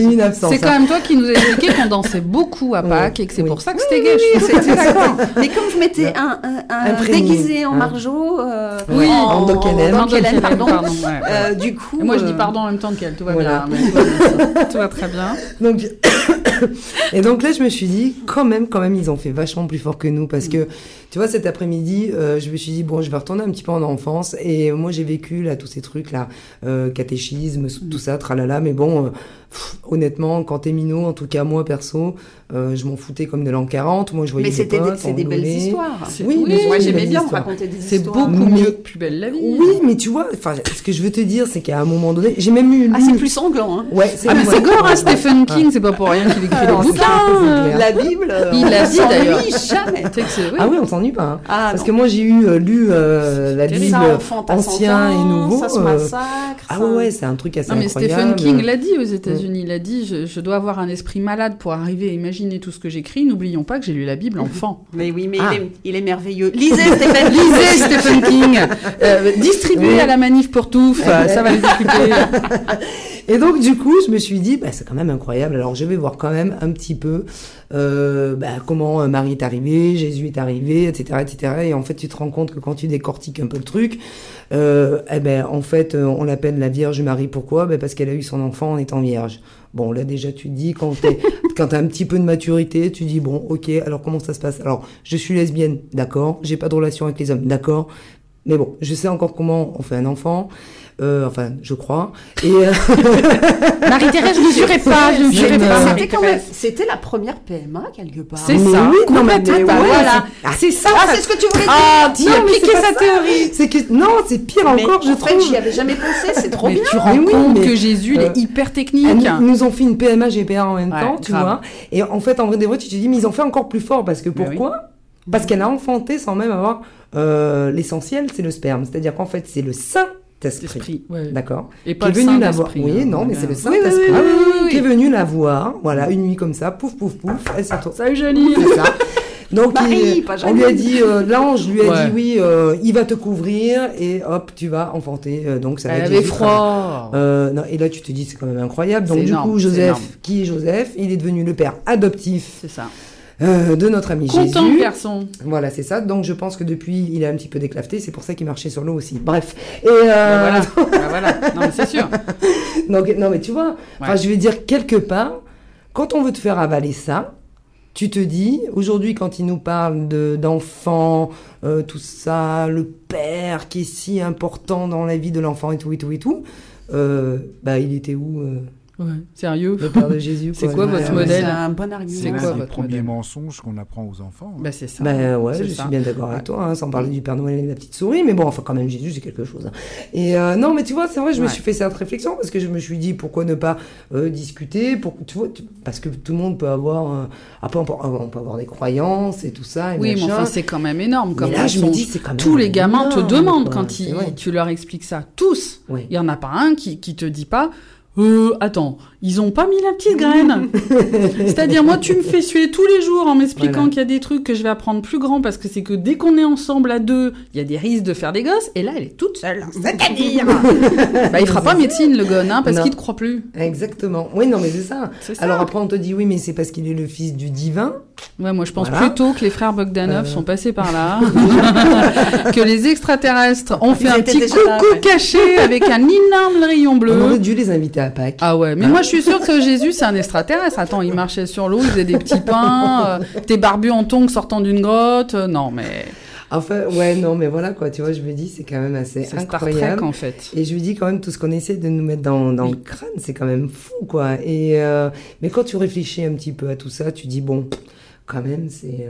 une absence. c'est quand hein. même toi qui nous as expliqué qu'on dansait beaucoup à Oui, Pâques et que c'est oui. pour ça que c'était gay. c'est d'accord. Mais comme je m'étais un, un, déguisé en hein. Marjo, euh, Oui, en Doc en Doc Hélène, pardon. pardon, ouais. Euh, du coup, Et moi, je dis euh, pardon en même temps qu'elle, tout va Voilà. bien. mais tout va bien. Tout va très bien. Donc, et donc là, je me suis dit, quand même, quand même, ils ont fait vachement plus fort que nous parce que, tu vois, cet après-midi, euh, je me suis dit, bon, je vais retourner un petit peu en enfance et moi, j'ai vécu là tous ces trucs là, euh, catéchisme, tout ça, tralala, mais bon, euh, pff, honnêtement, quand t'es minot, en tout cas moi perso, euh, je m'en foutais comme de l'an 40. Moi, je voyais Mais des c'était des, c'est des belles histoires. C'est- Oui, oui, mais Moi, j'aimais bien histoires. raconter des C'est histoires. beaucoup Mais- mieux que Plus belle la vie. Oui, mais tu vois, enfin, ce que je veux te dire, c'est qu'à un moment donné, j'ai même eu. Ah, lu- c'est plus sanglant. Hein. Ouais, c'est Ah, mais c'est gore, hein, Stephen ouais. King, c'est pas pour rien qu'il écrit Ah, des c'est bouquins. c'est. La Bible, Il l'a dit, d'ailleurs. jamais. C'est-. Ah oui, on s'ennuie pas. hein. Ah, Parce non. que moi, j'ai eu euh, lu euh, la. Bible ça enfante à 100 ancien et nouveau. Ça se euh, massacre. Ah ouais, ouais, c'est un truc assez Non, mais incroyable. Stephen King l'a dit aux États-Unis. Il a dit je, je dois avoir un esprit malade pour arriver à imaginer tout ce que j'écris. N'oublions pas que j'ai lu la Bible enfant. Mais oui, mais Ah. il, est, il est merveilleux. Lisez Stéphane, Lisez Stephen King. Euh, distribuez à la manif pour tout. Ça va les occuper. Et donc, du coup, je me suis dit, bah, c'est quand même incroyable. Alors, je vais voir quand même un petit peu euh, bah, comment Marie est arrivée, Jésus est arrivé, etc., etc. Et en fait, tu te rends compte que quand tu décortiques un peu le truc, euh, eh ben, en fait, euh, on l'appelle la Vierge Marie. Pourquoi? Ben, Parce qu'elle a eu son enfant en étant vierge. Bon, là, déjà, tu dis, quand t'es, quand t'as un petit peu de maturité, tu dis, bon, ok, alors comment ça se passe? Alors, je suis lesbienne, d'accord. J'ai pas de relation avec les hommes, d'accord. Mais bon, je sais encore comment on fait un enfant. Euh, enfin, je crois. Et, euh, Marie-Thérèse, je ne jurais pas. Je ne jurais pas. non. C'était quand même, Marie-Thérèse. c'était la première PMA quelque part. C'est ça. oui, non, mais- complètement. mais ouais, voilà. c'est- C'est ça. Ah, c'est ce que tu voulais dire. Ah, tu as piqué sa théorie. c'est que non, c'est pire Mais encore, je en fait, trouve. j'y avais jamais pensé. C'est trop Mais bien. tu rends Mais oui, compte mais, que Jésus, il euh, est hyper technique. Elles nous- nous ont fait une PMA GPA en même Ouais, temps, tu grave. vois. Et en fait, en vrai des vrais, tu te dis, mais ils ont fait encore plus fort parce que pourquoi? Parce qu'elle a enfanté sans même avoir euh, l'essentiel, c'est le sperme. C'est-à-dire qu'en fait, c'est le Saint-Esprit. Esprit. Ouais. D'accord. Et Qui pas est le venu la voir. Oui, hein, non, mais c'est le Saint-Esprit oui, oui, oui, oui. qui est venu la voir. Voilà, une nuit comme ça, pouf, pouf, pouf, elle s'est retournée. Salut Janine. Ça. Donc, Marie, il- pas on lui a dit, euh, l'ange lui a Ouais. dit, oui, euh, il va te couvrir et hop, tu vas enfanter. Euh, donc, ça va Elle avait froid. Non, et là, tu te dis, c'est quand même incroyable. Donc, du énorme, coup, Joseph, qui est Joseph? Il est devenu le père adoptif C'est ça. Euh, de notre ami Content Jésus. garçon. Voilà, c'est ça. Donc, je pense que depuis, il a un petit peu déclafté. C'est pour ça qu'il marchait sur l'eau aussi. Bref. Et euh, Bah voilà. Bah voilà. Non mais c'est sûr. donc, non, mais tu vois, Ouais. je vais dire quelque part, quand on veut te faire avaler ça, tu te dis, aujourd'hui, quand il nous parle de- d'enfants, euh, tout ça, le père qui est si important dans la vie de l'enfant et tout, et tout, et tout, bah, il était où Ouais, sérieux Le père de Jésus. C'est quoi. votre modèle C'est un bon argument. C'est quoi votre premiers modèle mensonges qu'on apprend aux enfants. hein. Bah, c'est ça. Ben ouais, je ça. suis bien d'accord avec toi, hein, sans parler du Père Noël et de la petite souris, mais bon, enfin quand même Jésus c'est quelque chose. hein. Et euh, non, mais tu vois, c'est vrai, je me suis fait cette réflexion parce que je me suis dit pourquoi ne pas euh, discuter, pour, tu vois, tu- parce que tout le monde peut avoir, euh, après on peut, on peut avoir des croyances et tout ça. Et Oui, mais machin. enfin, c'est quand même énorme. Comme Mais là, je me dis, c'est quand même Tous les gamins te demandent quoi, quand tu leur expliques ça. Tous. Oui. Il y en a pas un qui, qui te dit pas. Euh, attends, ils ont pas mis la petite graine. C'est-à-dire, moi, tu me fais suer tous les jours en m'expliquant Voilà. qu'il y a des trucs que je vais apprendre plus grand parce que c'est que dès qu'on est ensemble à deux, il y a des risques de faire des gosses. Et là, elle est toute seule. C'est-à-dire. bah, il fera pas médecine, le gon, hein, parce qu'il te croit plus. Exactement. Oui, non, mais c'est ça. Alors après, on te dit oui, mais c'est parce qu'il est le fils du divin. Ouais, moi je pense Voilà. plutôt que les frères Bogdanov Euh. sont passés par là, que les extraterrestres ont fait Ils un petit coucou là, ouais. caché avec un énorme rayon bleu. On aurait dû les inviter à Pâques. Ah ouais, mais moi je suis sûre que Jésus c'est un extraterrestre. Attends, il marchait sur l'eau, il faisait des petits pains, euh, t'es barbu en tongs sortant d'une grotte. euh, non mais Enfin, ouais, non, mais voilà quoi, tu vois, je me dis, c'est quand même assez c'est Star incroyable. Trek en fait. Et je lui dis quand même tout ce qu'on essaie de nous mettre dans, dans Oui. le crâne, c'est quand même fou, quoi. Et euh, mais quand tu réfléchis un petit peu à tout ça, tu dis bon, quand même, c'est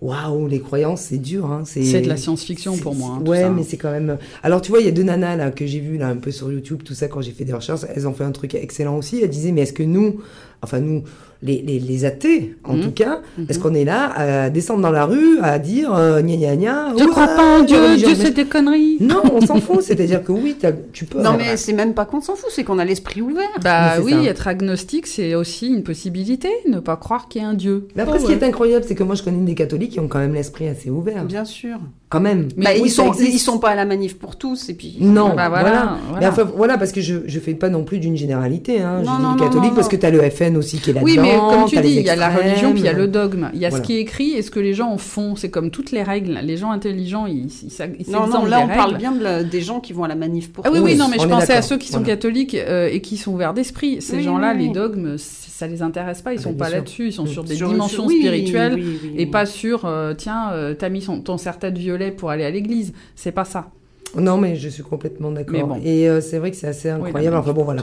waouh, les croyances, c'est dur, hein. C'est de la science-fiction pour moi. hein, tout ouais, ça. mais c'est quand même. Alors tu vois, il y a deux nanas là que j'ai vues là un peu sur YouTube, tout ça quand j'ai fait des recherches, elles ont fait un truc excellent aussi. Elles disaient mais est-ce que nous, enfin nous, les, les, les athées en Mhm. tout cas, Mhm. est-ce qu'on est là à descendre dans la rue à dire euh, gna gna gna Je crois pas en Dieu, Dieu c'est des conneries. non, on s'en fout. C'est-à-dire que oui, tu peux. Non, mais c'est même pas qu'on s'en fout, c'est qu'on a l'esprit ouvert. Bah oui, ça. être agnostique c'est aussi une possibilité, ne pas croire qu'il y a un Dieu. Mais après, Oh, ce qui est incroyable, c'est que moi, je connais des catholiques qui ont quand même l'esprit assez ouvert. Bien sûr. Quand même. Mais Bah, oui, ils, sont, ils sont pas à la manif pour tous, et puis. Non, Bah, voilà. voilà, Mais enfin, voilà, parce que je je fais pas non plus d'une généralité. Hein. Non, je non, catholique non, parce non. que t'as le FN aussi qui est là-dedans. Oui, mais comme tu dis, il y a la religion, puis il y a le dogme. Il y a Voilà. ce qui est écrit et ce que les gens en font. C'est comme toutes les règles. Les gens intelligents, ils ils Non, non, là, on parle bien de la- des gens qui vont à la manif pour Ah oui, tous. oui, Oui, non, mais on je pensais à ceux qui sont catholiques euh, et qui sont ouverts d'esprit. Ces Oui, gens-là, les dogmes, ça les intéresse pas. Ils Ah, sont bien pas là-dessus. Ils sont Mm. sur des Sur- dimensions oui, spirituelles oui, oui, et pas sur, euh, tiens, euh, t'as mis son- ton serre-tête violet pour aller à l'église. C'est pas ça. Non, mais je suis complètement d'accord. bon. Et euh, c'est vrai que c'est assez incroyable. enfin bon, voilà.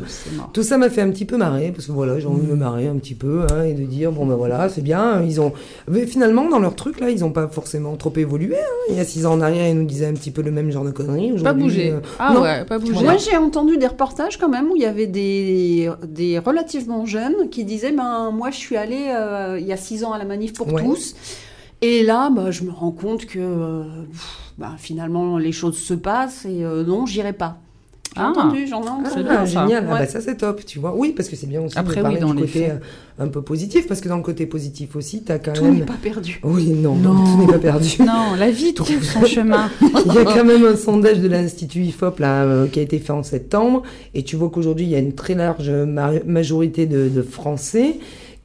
Tout ça m'a fait un petit peu marrer, parce que voilà, j'ai envie de me marrer un petit peu, hein, et de dire, bon ben voilà, c'est bien, ils ont... Mais finalement, dans leur truc, là, ils ont pas forcément trop évolué, hein. Il y a six ans en arrière, ils nous disaient un petit peu le même genre de conneries. Pas bouger. euh, Ah non. ouais, pas bouger. Moi, j'ai entendu des reportages quand même où il y avait des, des relativement jeunes qui disaient ben, Moi, je suis allé euh, il y a six ans à la manif pour Ouais. tous. Et là, bah, je me rends compte que euh, pff, bah, finalement, les choses se passent et euh, non, j'irai pas. J'ai Ah. entendu, j'en ai Ah, entendu. C'est bien, ça. génial, ah, bah, ça c'est top, tu vois. Oui, parce que c'est bien aussi Après, de parler oui, dans du côté faits. euh, un peu positif, parce que dans le côté positif aussi, t'as quand Tout n'est même... pas perdu. Oui, non, Non. tout n'est pas perdu. Non, la vie trouve son chemin. Il y a quand même un sondage de l'Institut IFOP là, euh, qui a été fait en septembre, et tu vois qu'aujourd'hui, il y a une très large ma- majorité de, de Français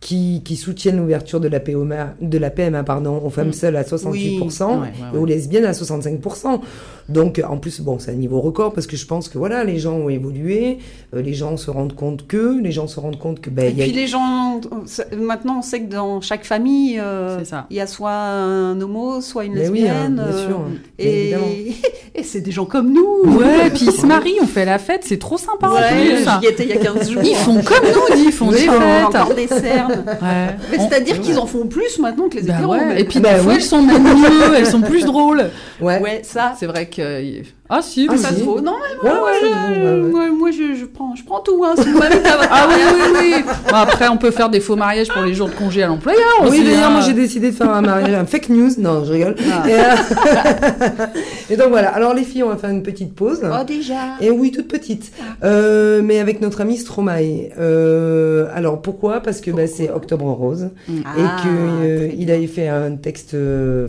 qui, qui soutiennent l'ouverture de la PMA, de la PMA pardon, aux femmes Mm. seules à 68% Oui. Ouais, ouais, et aux lesbiennes à 65%. Donc, en plus, bon, c'est un niveau record parce que je pense que voilà, les gens ont évolué, euh, les gens se rendent compte que, les gens se rendent compte que, ben, Et il y a puis les gens, maintenant on sait que dans chaque famille, euh, il y a soit un homo, soit une Mais oui, hein, lesbienne. bien euh, sûr, évidemment. et et c'est des gens comme nous. Ouais, puis ils se marient, on fait la fête, c'est trop sympa Ouais, j'y étais il y a 15 jours. Ils font comme nous, ils font des fêtes. encore des cernes. Ouais. Mais On- c'est-à-dire qu'ils en font plus maintenant que les Bah hétéros. ouais, même. Et puis Bah des fois, elles sont même mieux, elles sont plus drôles. Ouais. Ouais, ça, C'est vrai que. Ah si, Ah, mais ça si. se vaut. Non, mais Ouais, moi, ouais, je, ouais, ouais, ouais. moi, moi, je, je prends, je prends tout. Hein, si vous Ah oui, oui, oui. Bon, après, on peut faire des faux mariages pour les jours de congé à l'employeur aussi. Oui, d'ailleurs, hein. moi j'ai décidé de faire un mariage, un fake news. Non, je rigole. Ah. Et, euh, et donc voilà. Alors les filles, on va faire une petite pause. Oh, déjà. Et oui, toute petite. Euh, mais avec notre ami Stromae. Euh, alors pourquoi? Parce que bah, c'est Octobre Rose Mm. et Ah, que euh, très il bien. avait fait un texte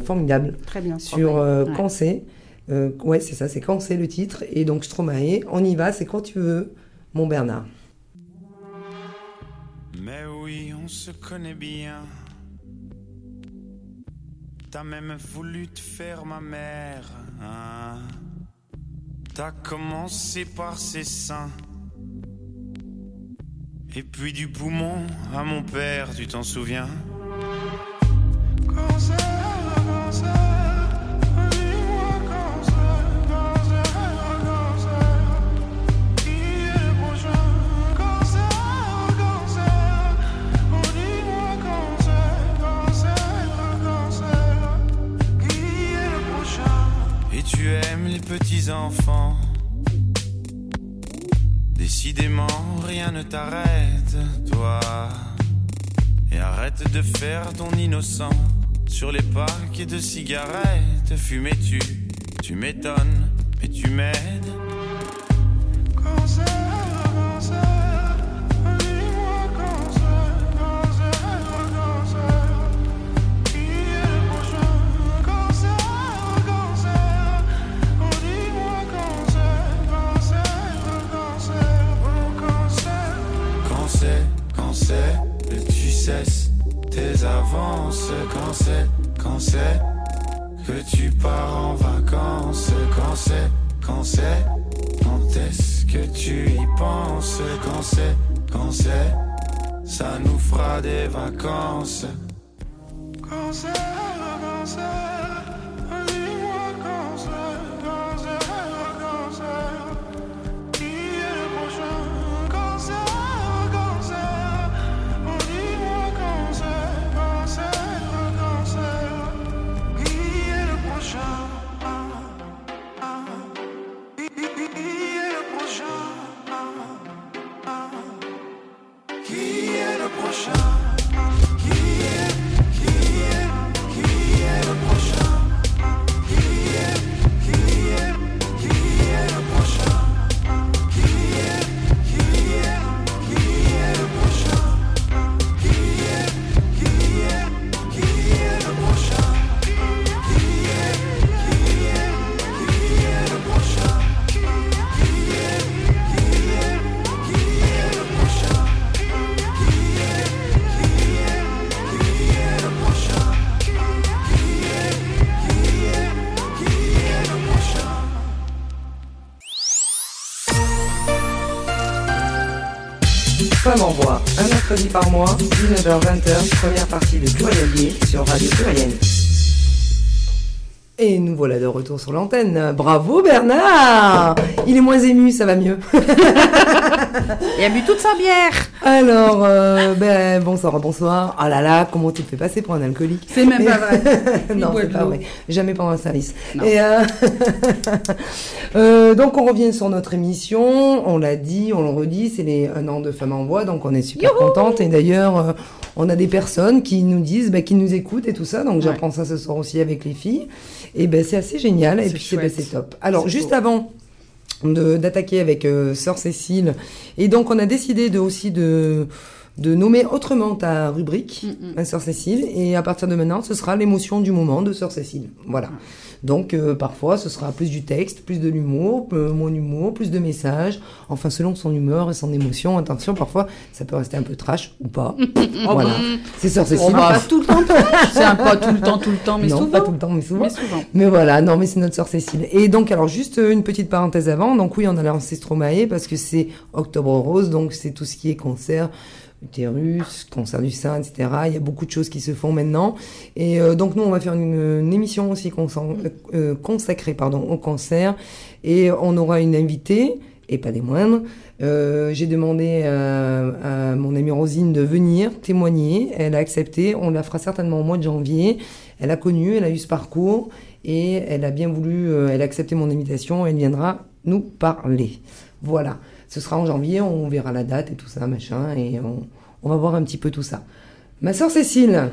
formidable Très bien. sur euh, c'est. Euh, ouais, c'est ça, c'est quand c'est le titre. Et donc Stromae, on y va, c'est quand tu veux, mon Bernard. Mais oui, on se connaît bien. T'as même voulu te faire ma mère. hein. T'as commencé par ses seins. Et puis du poumon à mon père, tu t'en souviens? Cancer, petits enfants. Décidément, rien ne t'arrête, toi. Et arrête de faire ton innocent sur les paquets de cigarettes. Fumais-tu, tu m'étonnes, mais tu m'aides. Tes avances, quand c'est, quand c'est que tu pars en vacances, quand c'est, quand c'est, quand est-ce que tu y penses, quand c'est, quand c'est, ça nous fera des vacances. Quand c'est, quand par mois, 19h-20h, première partie de Plurielier sur Radio Pluriel. Et nous voilà de retour sur l'antenne. Bravo Bernard Il est moins ému, ça va mieux. Il a bu toute sa bière. Alors, euh, ben, bonsoir, bonsoir. Oh là là, comment tu te fais passer pour un alcoolique? C'est même pas vrai. non, c'est pas vrai. Jamais pendant un service. Non. Et, euh, euh, donc, on revient sur notre émission. On l'a dit, on le redit, c'est les un an de Femmes en Voix. Donc, on est super contente. Et d'ailleurs, euh, on a des personnes qui nous disent, bah, qui nous écoutent et tout ça. Donc, j'apprends ça ce soir aussi avec les filles. Et ben, c'est assez génial. Et puis, c'est ben, c'est top. Alors, juste beau. avant d'attaquer avec euh, Sœur Cécile, et donc, on a décidé de, aussi de de nommer autrement ta rubrique, Mm, mm. ma sœur Cécile, et à partir de maintenant, ce sera l'émotion du moment de sœur Cécile. Voilà. Donc euh, parfois, ce sera plus du texte, plus de l'humour, euh, moins d'humour, plus de messages, enfin selon son humeur et son émotion. Attention, parfois, ça peut rester un peu trash ou pas. voilà. C'est sœur Cécile. On va pas tout le temps, c'est un pas tout le temps, tout le temps, mais non, souvent. pas tout le temps, mais souvent. Mais souvent. Mais voilà, non, mais c'est notre sœur Cécile. Et donc, alors, juste euh, une petite parenthèse avant. Donc, oui, on a lancé Stromae parce que c'est Octobre Rose, donc c'est tout ce qui est cancer, utérus, cancer du sein, etc. Il y a beaucoup de choses qui se font maintenant. Et euh, donc, nous, on va faire une, émission aussi euh, consacrée pardon, au cancer. Et on aura une invitée, et pas des moindres. Euh, J'ai demandé à, à mon amie Rosine de venir témoigner. Elle a accepté. On la fera certainement au mois de janvier. Elle a connu, elle a eu ce parcours et elle a bien voulu, elle a accepté mon invitation. Elle viendra nous parler. Voilà. Ce sera en janvier. On verra la date et tout ça, machin, et on, on va voir un petit peu tout ça. Ma sœur Cécile.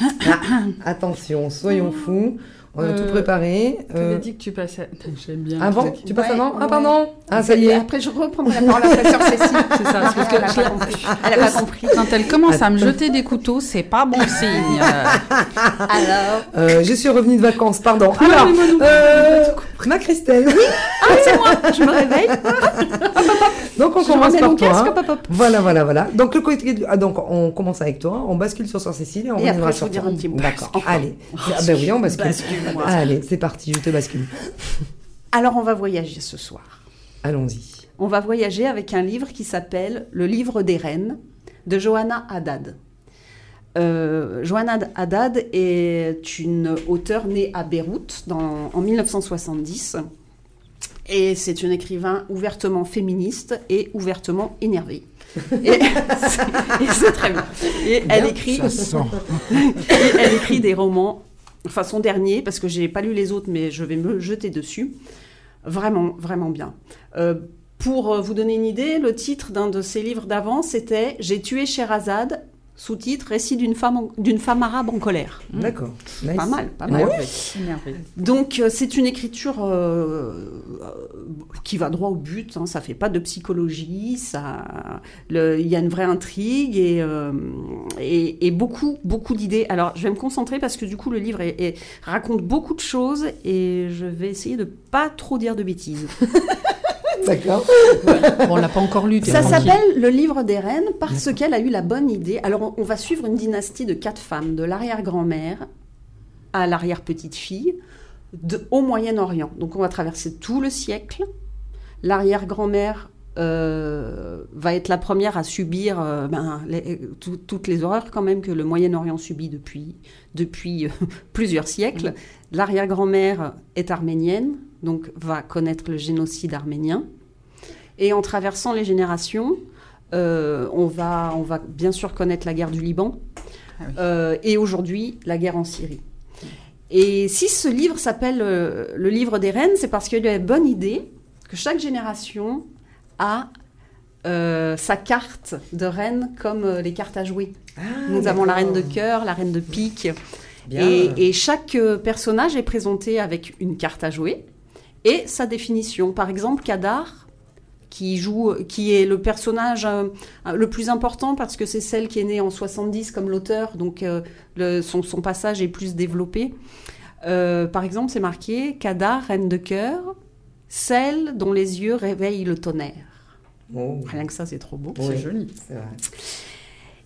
Ah, attention, soyons fous. On a Euh, tout préparé. Tu Euh, dit que tu passais. J'aime bien. ah truc. Tu passes Ouais, avant Ah pardon Ah ça y est. Après, je reprendrai la parole à la sœur Cécile. C'est ça, parce que elle a je pas la- compris. Elle a pas compris. Quand elle commence à me jeter des couteaux, c'est pas bon signe. Euh, Alors, Euh, je suis revenue de vacances, pardon. Ah, Alors, euh, ma Christelle, oui. ah, c'est moi, je me réveille. Donc on Je commence par toi. casque, hop, hop, hop. Voilà, voilà, voilà. Donc le côté, ah, donc on commence avec toi, on bascule sur Sœur Cécile et on reviendra après, sur toi. D'accord. Allez. Ah, ben oui, on bascule. Allez, c'est parti, je te bascule. Alors, on va voyager ce soir. Allons-y. On va voyager avec un livre qui s'appelle Le livre des reines de Johanna Haddad. Euh, Johanna Haddad est une auteure née à Beyrouth dans- en 1970 et c'est une écrivain ouvertement féministe et ouvertement énervée. Et c'est très bien. Et elle écrit, Ça sent. et elle écrit des romans, enfin son dernier, parce que j'ai pas lu les autres, mais je vais me jeter dessus. Vraiment, vraiment bien. Euh, pour euh, vous donner une idée, le titre d'un de ses livres d'avant, c'était J'ai tué Sherazade, sous-titre Récit d'une femme, d'une femme arabe en colère. D'accord. Nice. Pas mal, pas mal. Donc euh, c'est une écriture euh, euh, qui va droit au but, hein, ça fait pas de psychologie, ça, il y a une vraie intrigue et, euh, et, et beaucoup, beaucoup d'idées. Alors je vais me concentrer parce que du coup le livre est- est- raconte beaucoup de choses et je vais essayer de pas trop dire de bêtises. D'accord. Bon, on l'a pas encore lu. Ça s'appelle Le Livre des Reines parce qu'elle a eu la bonne idée. Alors, on, on va suivre une dynastie de quatre femmes, de l'arrière-grand-mère à l'arrière-petite-fille, de- au Moyen-Orient. Donc, on va traverser tout le siècle. L'arrière-grand-mère euh, va être la première à subir euh, ben, les- tout- toutes les horreurs quand même que le Moyen-Orient subit depuis, depuis euh, plusieurs siècles. L'arrière-grand-mère est arménienne, donc va connaître le génocide arménien. Et en traversant les générations, euh, on, va, on va bien sûr connaître la guerre du Liban Ah oui. euh, et aujourd'hui la guerre en Syrie. Et si ce livre s'appelle euh, le livre des reines, c'est parce qu'il y a une bonne idée que chaque génération a euh, sa carte de reine comme euh, les cartes à jouer. Ah, Nous avons la reine de cœur, la reine de pique. Et, et chaque personnage est présenté avec une carte à jouer et sa définition. Par exemple, Kadar, qui joue, qui est le personnage euh, le plus important parce que c'est celle qui est née en 70 comme l'auteur, donc euh, le- son, son passage est plus développé. Euh, par exemple, c'est marqué Kadar, reine de cœur, celle dont les yeux réveillent le tonnerre. Oh, Rien que ça, c'est trop beau. Oui. C'est joli. c'est vrai.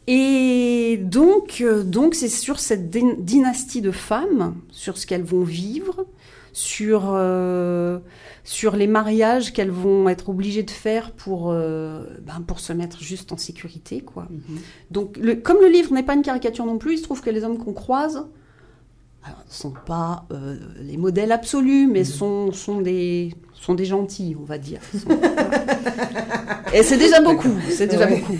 Et donc, donc c'est sur cette dyn- dynastie de femmes, sur ce qu'elles vont vivre, sur, euh, sur les mariages qu'elles vont être obligées de faire pour, euh, ben, pour se mettre juste en sécurité. Quoi. Mhm. Donc, le- comme le livre n'est pas une caricature non plus, il se trouve que les hommes qu'on croise ne sont pas euh, les modèles absolus, mais sont, sont, des, sont des gentils, on va dire. Sont- Et c'est déjà beaucoup, c'est déjà Ouais. beaucoup.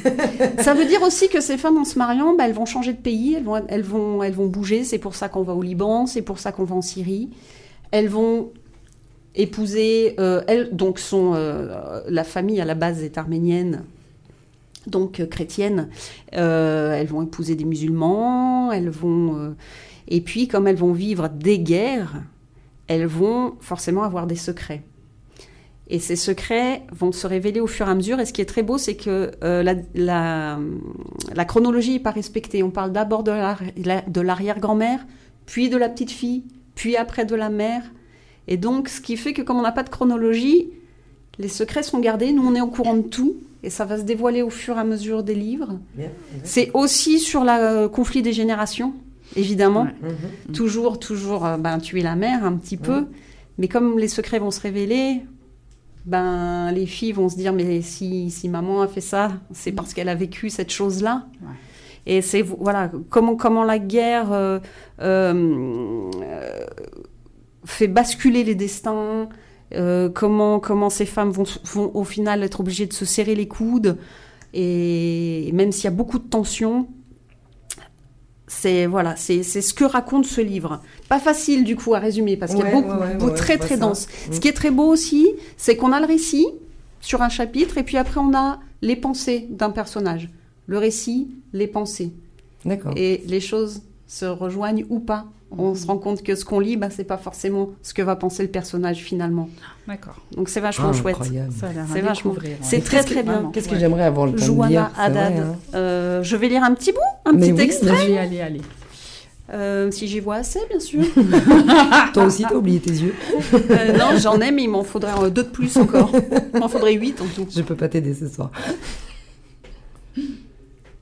Ça veut dire aussi que ces femmes, en se mariant, bah, elles vont changer de pays, elles vont, elles vont, elles vont bouger. C'est pour ça qu'on va au Liban, c'est pour ça qu'on va en Syrie. Elles vont épouser, euh, elles, donc sont, euh, la famille à la base est arménienne, donc euh, chrétienne. Elles vont épouser des musulmans, elles vont, et puis comme elles vont vivre des guerres, elles vont forcément avoir des secrets. Et ces secrets vont se révéler au fur et à mesure. Et ce qui est très beau, c'est que la, chronologie n'est pas respectée. On parle d'abord de l'arrière-grand-mère, puis de la petite fille, puis après de la mère. Et donc, ce qui fait que comme on n'a pas de chronologie, les secrets sont gardés. Nous, on est au courant de tout. Et ça va se dévoiler au fur et à mesure des livres. C'est aussi sur le conflit des générations, évidemment. Ouais. Mhm. Toujours, toujours, euh, ben, tuer la mère un petit peu. Mais comme les secrets vont se révéler, ben, les filles vont se dire, mais si, si maman a fait ça, c'est parce qu'elle a vécu cette chose-là. Ouais. Et c'est, voilà, comment, comment la guerre euh, euh, fait basculer les destins, euh, comment, comment ces femmes vont, vont au final être obligées de se serrer les coudes. Et même s'il y a beaucoup de tensions, c'est voilà, c'est ce que raconte ce livre. Pas facile du coup à résumer parce qu'il y a beaucoup, ouais, ouais, beaucoup- ouais, très très dense. Mm. Ce qui est très beau aussi, c'est qu'on a le récit sur un chapitre et puis après on a les pensées d'un personnage. Le récit, les pensées D'accord. et les choses se rejoignent ou pas. On se rend compte que ce qu'on lit, bah, c'est pas forcément ce que va penser le personnage finalement. D'accord. Donc c'est vachement Ah, chouette. C'est vachement-. C'est très très bien. Qu'est-ce que Ouais. j'aimerais avoir le temps de lire Haddad. vrai, hein. Euh, je vais lire un petit bout, un Mais petit oui, extrait, Allez, allez, allez. euh, si j'y vois assez, bien sûr. Toi aussi, t'as oublié tes yeux. Euh, non, j'en ai, mais il m'en faudrait deux de plus encore. Il m'en faudrait huit en tout. Je peux pas t'aider ce soir.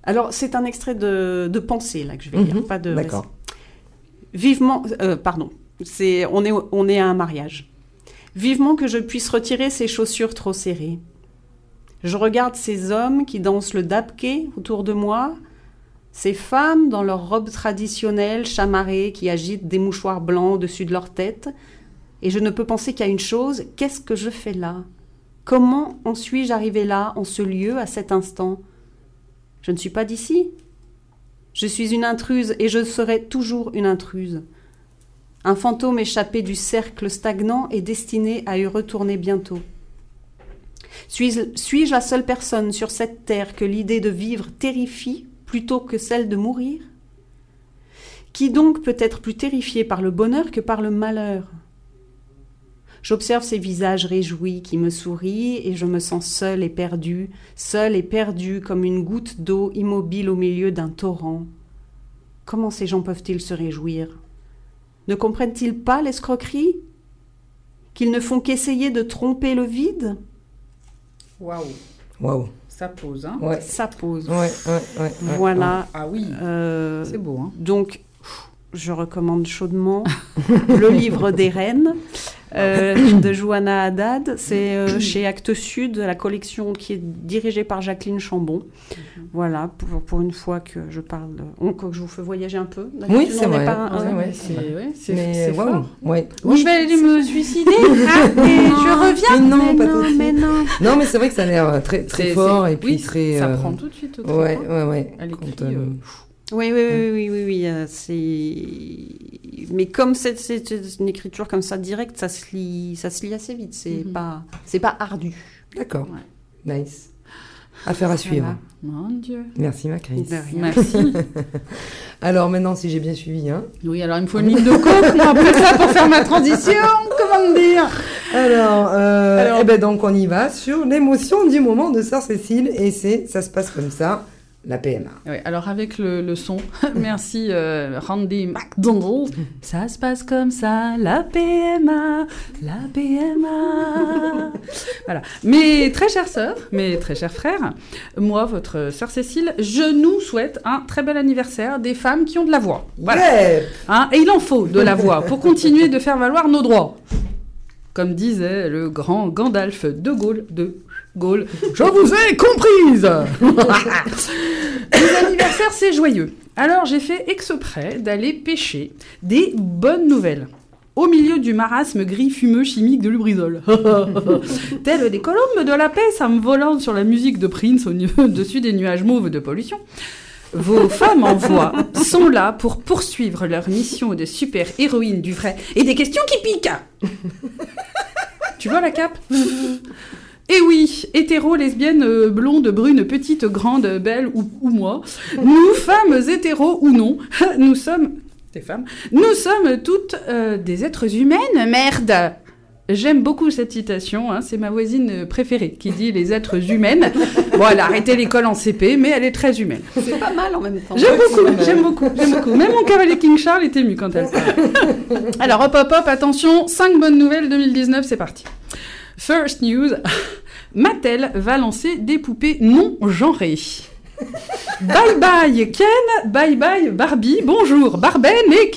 Alors, c'est un extrait de, de pensée, là, que je vais lire, Mhm, pas de D'accord. Vivement, euh, pardon, c'est, on, est, on est à un mariage. Vivement que je puisse retirer ces chaussures trop serrées. Je regarde ces hommes qui dansent le dabke autour de moi, ces femmes dans leurs robes traditionnelles chamarrées qui agitent des mouchoirs blancs au-dessus de leur tête, et je ne peux penser qu'à une chose, qu'est-ce que je fais là? Comment en suis-je arrivé là, en ce lieu, à cet instant? Je ne suis pas d'ici. Je suis une intruse et je serai toujours une intruse. un fantôme échappé du cercle stagnant et destiné à y retourner bientôt. Suis-je suis-je la seule personne sur cette terre que l'idée de vivre terrifie plutôt que celle de mourir? Qui donc peut être plus terrifié par le bonheur que par le malheur? J'observe ces visages réjouis qui me sourient et je me sens seule et perdue, seule et perdue comme une goutte d'eau immobile au milieu d'un torrent. Comment ces gens peuvent-ils se réjouir? Ne comprennent-ils pas l'escroquerie? Qu'ils ne font qu'essayer de tromper le vide? Waouh, Waouh. ça pose, hein Ouais. Ça pose. Ouais, ouais, ouais. ouais. Voilà. Ah oui, Euh, c'est beau, hein donc, je recommande chaudement le livre des reines euh, de Johanna Haddad. C'est euh, chez Actes Sud, la collection qui est dirigée par Jacqueline Chambon. Voilà, pour, pour une fois que je parle, on- que je vous fais voyager un peu. Oui, c'est vrai. pas un- Ouais, un- ouais. C'est ouais, c'est- Mais c'est waouh. fort. Ouais. Moi, je vais aller me suicider hein, et je reviens. Mais non, mais pas non, mais non. Non, mais c'est vrai que ça a l'air euh, très, très fort et puis oui, très. Ça euh, prend tout de suite au Ouais, trip, ouais, ouais. Oui, oui, oui, oui, oui, oui, c'est. Mais comme c'est c'est une écriture comme ça directe, ça se lit, ça se lit assez vite. C'est Mhm. pas, c'est pas ardu. D'accord. Ouais. Nice. Affaire à suivre. Mon Dieu. Merci, ma Chris. Merci. Alors maintenant, si j'ai bien suivi, hein. Oui, alors il me faut une ligne de coke, moi, après ça, pour faire ma transition. Comment dire Alors, euh, Alors- eh ben donc on y va sur l'émotion du moment de Sœur Cécile et c'est, ça se passe comme ça, la PMA. Oui, alors avec le, le son, merci euh, Randy McDonald. Ça se passe comme ça, la PMA, la PMA. voilà. Mes très chères sœurs, mes très chers frères, moi, votre sœur Cécile, je nous souhaite un très bel anniversaire des femmes qui ont de la voix. Voilà. Hein, et il en faut de la voix pour continuer de faire valoir nos droits. Comme disait le grand Gandalf de Gaulle, de Gaulle, je vous ai comprise Les anniversaires, c'est joyeux. Alors j'ai fait exprès d'aller pêcher des bonnes nouvelles. Au milieu du marasme gris fumeux chimique de Lubrizol. Telles des colombes de la paix, ça me volant sur la musique de Prince au-dessus des nuages mauves de pollution. Vos femmes en voix sont là pour poursuivre leur mission de super-héroïne du vrai et des questions qui piquent. tu vois la cape? Eh oui, hétéro, lesbienne, euh, blonde, brune, petite, grande, belle ou, ou moi, nous, femmes hétéros ou non, nous sommes des femmes, nous sommes toutes euh, des êtres humaines, merde J'aime beaucoup cette citation, hein, c'est ma voisine préférée qui dit les êtres humaines. Bon, elle a arrêté l'école en CP, mais elle est très humaine. C'est pas mal en même temps. J'aime beaucoup, j'aime beaucoup, j'aime beaucoup. Même mon cavalier King Charles est ému quand elle parle. Alors hop hop hop, attention, 5 bonnes nouvelles 2019, c'est parti. First news, Mattel va lancer des poupées non genrées. Bye bye Ken, bye bye Barbie, bonjour Barben et.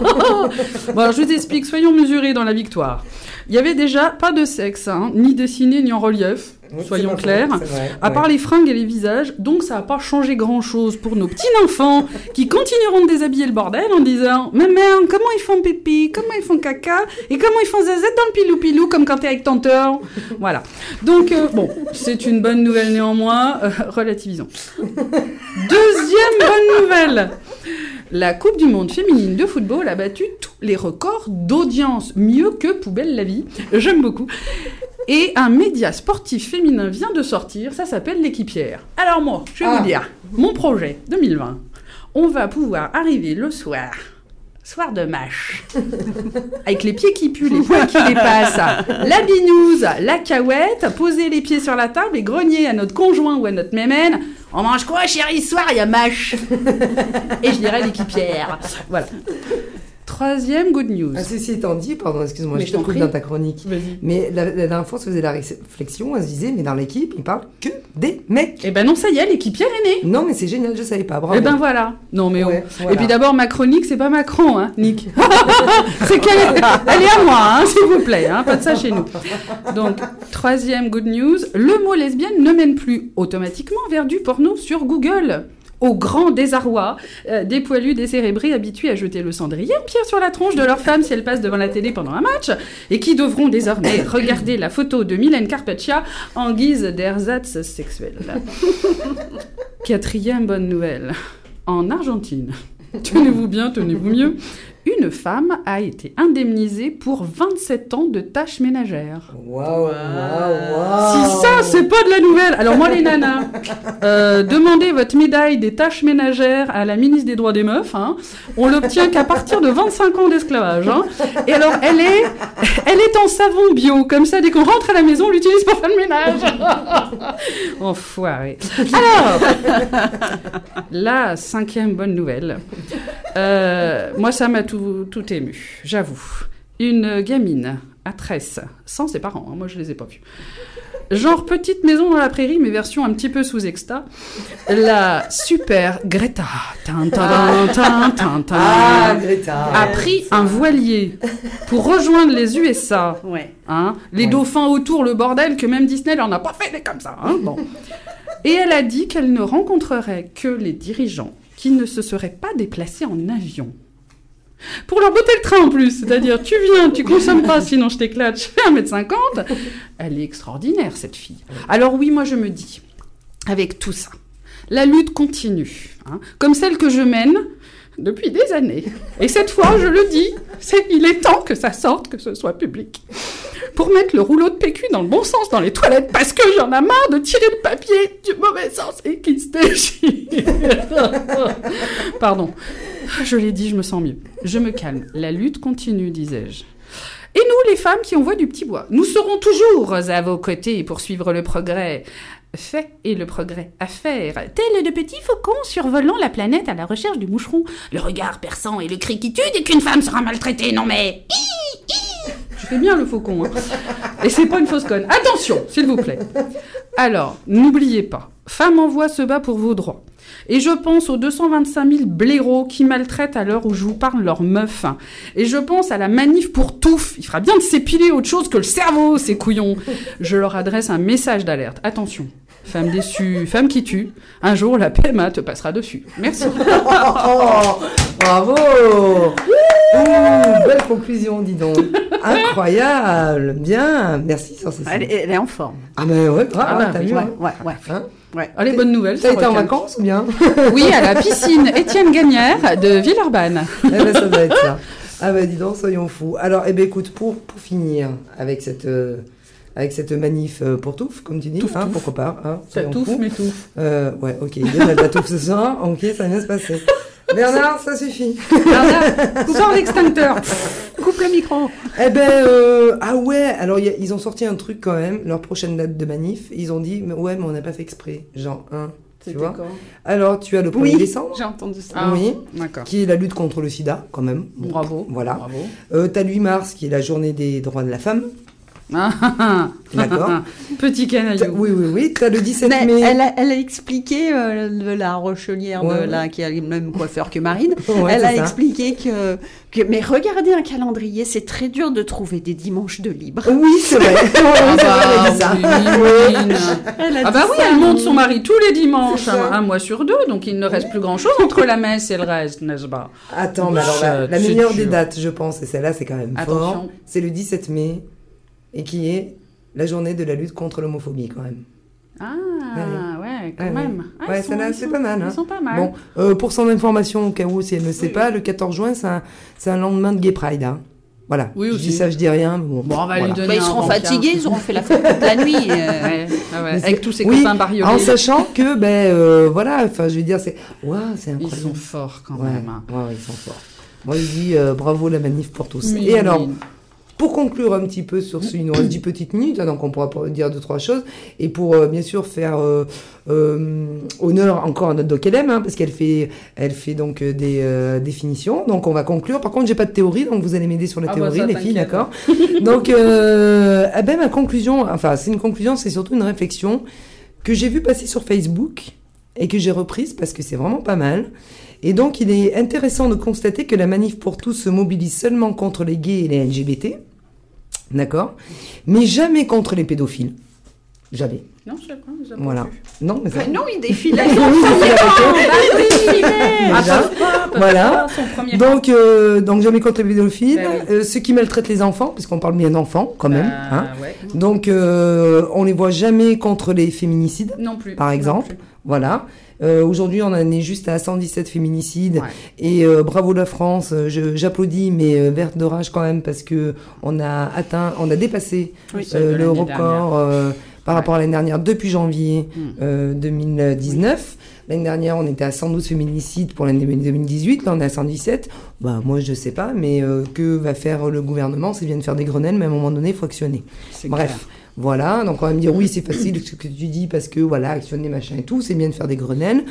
Oh bon je vous explique, soyons mesurés dans la victoire. Il y avait déjà pas de sexe, hein, ni dessiné ni en relief, Oui, soyons clairs. vrai, À part les fringues et les visages, donc ça n'a pas changé grand-chose pour nos petits enfants qui continueront de déshabiller le bordel en disant « Mais merde, comment ils font pipi Comment ils font caca Et comment ils font zazette dans le pilou-pilou comme quand t'es avec tonton ?» Voilà. Donc, euh, bon, c'est une bonne nouvelle néanmoins, euh, relativisons. Deuxième bonne nouvelle la Coupe du Monde féminine de football a battu tous les records d'audience, mieux que Poubelle la vie. J'aime beaucoup. Et un média sportif féminin vient de sortir, ça s'appelle l'équipière. Alors moi, je vais Ah. vous dire, mon projet 2020, on va pouvoir arriver le soir, soir de match, avec les pieds qui puent, les poils qui dépassent, la binouse, la cahouette, poser les pieds sur la table et grogner à notre conjoint ou à notre mémène. On mange quoi, chérie, soir Il y a match. et je dirais l'équipière. Voilà. Troisième good news. Ah, ceci étant dit, pardon, excuse-moi, je te t'en coupe dans ta chronique. Mais la, la dernière fois, on se faisait la réflexion, on se disait, mais dans l'équipe, ils parlent que des mecs. Eh ben non, ça y est, l'équipière est née. Non, mais c'est génial, je savais pas. Bravo. Eh ben voilà. Non mais voilà. Et puis d'abord ma chronique c'est pas Macron hein, Nick. c'est qu'elle est, elle est à moi hein, s'il vous plaît, hein, pas de ça chez nous. Donc troisième good news, le mot lesbienne ne mène plus automatiquement vers du porno sur Google. Au grand désarroi euh, des poilus décérébrés habitués à jeter le cendrier en pierre sur la tronche de leur femme si elle passe devant la télé pendant un match et qui devront désormais regarder la photo de Mylène Carpaccia en guise d'ersatz sexuel. Quatrième bonne nouvelle. En Argentine, tenez-vous bien, tenez-vous mieux, une femme a été indemnisée pour 27 ans de tâches ménagères. Waouh, waouh, Si ça, c'est pas de la nouvelle. Alors moi, les nanas, euh, demandez votre médaille des tâches ménagères à la ministre des droits des meufs. hein. On l'obtient qu'à partir de 25 ans d'esclavage. hein. Et alors, elle est, elle est en savon bio. Comme ça, dès qu'on rentre à la maison, on l'utilise pour faire le ménage. Enfoiré. Alors, la cinquième bonne nouvelle. Euh, moi, ça m'a tout, tout ému, j'avoue. Une gamine à tresse, sans ses parents, hein, moi je les ai pas vus. Genre petite maison dans la prairie, mais version un petit peu sous exta. La super Greta tin, tin, tin, tin, tin, Ah, Greta. a pris un voilier pour rejoindre les USA. Ouais. Hein, les Ouais. dauphins autour, le bordel, que même Disney n'en a pas fait des comme ça. hein, bon. Et elle a dit qu'elle ne rencontrerait que les dirigeants qui ne se seraient pas déplacés en avion. Pour leur botter le train en plus, c'est-à-dire tu viens, tu consommes pas, sinon je t'éclate, je fais 1m50. Elle est extraordinaire cette fille. Alors oui, moi je me dis, avec tout ça, la lutte continue, hein, comme celle que je mène depuis des années. Et cette fois, je le dis, il est temps que ça sorte, que ce soit public. Pour mettre le rouleau de PQ dans le bon sens dans les toilettes, parce que j'en ai marre de tirer le papier du mauvais sens et qu'il se déchire. Pardon. Je l'ai dit, je me sens mieux. Je me calme. La lutte continue, disais-je. Et nous, les femmes qui envoient du petit bois, nous serons toujours à vos côtés pour suivre le progrès fait et le progrès à faire. Tel de petits faucons survolant la planète à la recherche du moucheron. Le regard perçant et le cri qui tue dès qu'une femme sera maltraitée. Non mais... Je fais bien le faucon. hein. Et c'est pas une fausse conne. Attention, s'il vous plaît. Alors, n'oubliez pas, Femme en Voix se bat pour vos droits. Et je pense aux 225 000 blaireaux qui maltraitent à l'heure où je vous parle leurs meufs. Et je pense à la manif pour touffe. Il fera bien de s'épiler autre chose que le cerveau, ces couillons. Je leur adresse un message d'alerte. Attention, femme déçue, femme qui tue, un jour la PMA te passera dessus. Merci. Oh, bravo Ouh, Belle conclusion, dis donc. Incroyable. Bien. Merci Elle, est- elle est en forme. Ah ben ouais, grave, Ah bah, t'as oui, vu. Ouais, hein. ouais, ouais. Hein ouais. Allez, bonne nouvelle. T'as été en vacances ou bien? Oui, à la piscine Étienne Gagnère de Villeurbanne. Eh ben, ça doit être ça. Ah ben dis donc, soyons fous. Alors, eh ben écoute, pour, pour finir avec cette, euh, avec cette manif euh, pour touffe, comme tu dis, Touffe, hein, touffe. pourquoi pas. Hein, Ça touffe, mais touffe. Euh, ouais, ok, il y a de la touffe ce soir, ok, ça va bien se passer. Bernard, ça suffit. Bernard, sors l'extincteur. Coupe le micro. Eh ben, euh, ah ouais, alors il y a- ils ont sorti un truc quand même, leur prochaine date de manif, ils ont dit, mais ouais, mais on n'a pas fait exprès, genre, hein, tu C'était vois. quand? Alors, tu as le 1er Oui. décembre, J'ai entendu ça. Ah, Oui. D'accord. qui est la lutte contre le sida, quand même. Bravo. Voilà. Bravo. Euh, t'as le 8 mars, qui est la journée des droits de la femme. d'accord Petit canaillou. Oui, oui, oui, t'as le 17 Mais mai. elle, a, elle a expliqué, euh, la rochelière Ouais, de ouais. là, qui a le même coiffeur que Marine, Ouais, elle a ça. expliqué que, que. Mais regardez un calendrier, c'est très dur de trouver des dimanches de libre. Oui, c'est vrai. Ah c'est vrai, elle a dit bah, ça. oui. Elle a Ah bah oui, ça. elle monte son mari tous les dimanches, un, un mois sur deux, donc il ne reste plus grand-chose entre la messe et le reste, n'est-ce pas? Attends, mais alors la, meilleure des dates, je pense, et celle-là, c'est quand même Attention. fort, c'est le 17 mai, et qui est la journée de la lutte contre l'homophobie, quand même. Ah, ouais, quand Ouais, même. Ah, ouais, ils sont- ils c'est sont- pas mal, hein. Ils sont pas mal. Bon, euh, pour son information, au cas où, si elle ne sait pas, le 14 juin, c'est un, c'est un lendemain de Gay Pride. hein. Voilà. Oui, je aussi. dis ça, je dis rien. Bon, Bon, on va lui donner Bah, ils seront rencard. fatigués, ils auront fait la fête toute la nuit. euh. Ouais, ah ouais, Mais Avec tous ces oui, copains bariolés. En sachant que, ben, euh, voilà, enfin, je veux dire, c'est. Waouh, c'est Ils incroyable. sont forts quand ouais, même. hein. ouais, ouais, ils sont forts. Moi, je dis euh, bravo la manif pour tous. Et alors, Pour conclure un petit peu sur ce, il nous reste 10 petites minutes, hein, donc on pourra dire deux, trois choses. Et pour euh, bien sûr faire euh, euh, honneur encore à notre doc LM, hein, parce qu'elle fait, elle fait donc des définitions. Donc on va conclure. Par contre, j'ai pas de théorie, donc vous allez m'aider sur la Ah bah théorie, ça, les filles, d'accord? Donc, eh ben, ma conclusion, enfin, c'est une conclusion, c'est surtout une réflexion que j'ai vue passer sur Facebook et que j'ai reprise parce que c'est vraiment pas mal. Et donc, il est intéressant de constater que la manif pour tous se mobilise seulement contre les gays et les LGBT. D'accord? Mais jamais contre les pédophiles. Jamais. Non, je sais pas, vous avez Voilà. vu. Non, mais ça. Mais non, il c'est avec eux. Ah, Déjà. peuvent pas, peuvent Voilà. Donc, euh, donc jamais contre les pédophiles. Ben oui. Euh, ceux qui maltraitent les enfants, parce qu'on parle bien d'enfants quand même. Bah, hein. ouais. Donc, euh, on les voit jamais contre les féminicides. Non plus. Par non exemple. plus. Voilà. Euh, Aujourd'hui, on en est juste à 117 féminicides. Ouais. Et euh, bravo la France, euh, j'applaudis, mais euh, verte de rage quand même parce que on a atteint, on a dépassé Oui. Euh, le record euh, par Ouais. rapport à l'année dernière depuis janvier Mm. euh, 2019. L'année dernière, on était à 112 féminicides pour l'année 2018. Là, on est à 117. Bah, moi, je sais pas, mais euh, que va faire le gouvernement? C'est bien de faire des grenelles, mais à un moment donné, il faut actionner. C'est Bref. clair. Voilà, donc on va me dire oui, c'est facile ce que tu dis parce que voilà, actionner machin et tout, c'est bien de faire des grenelles,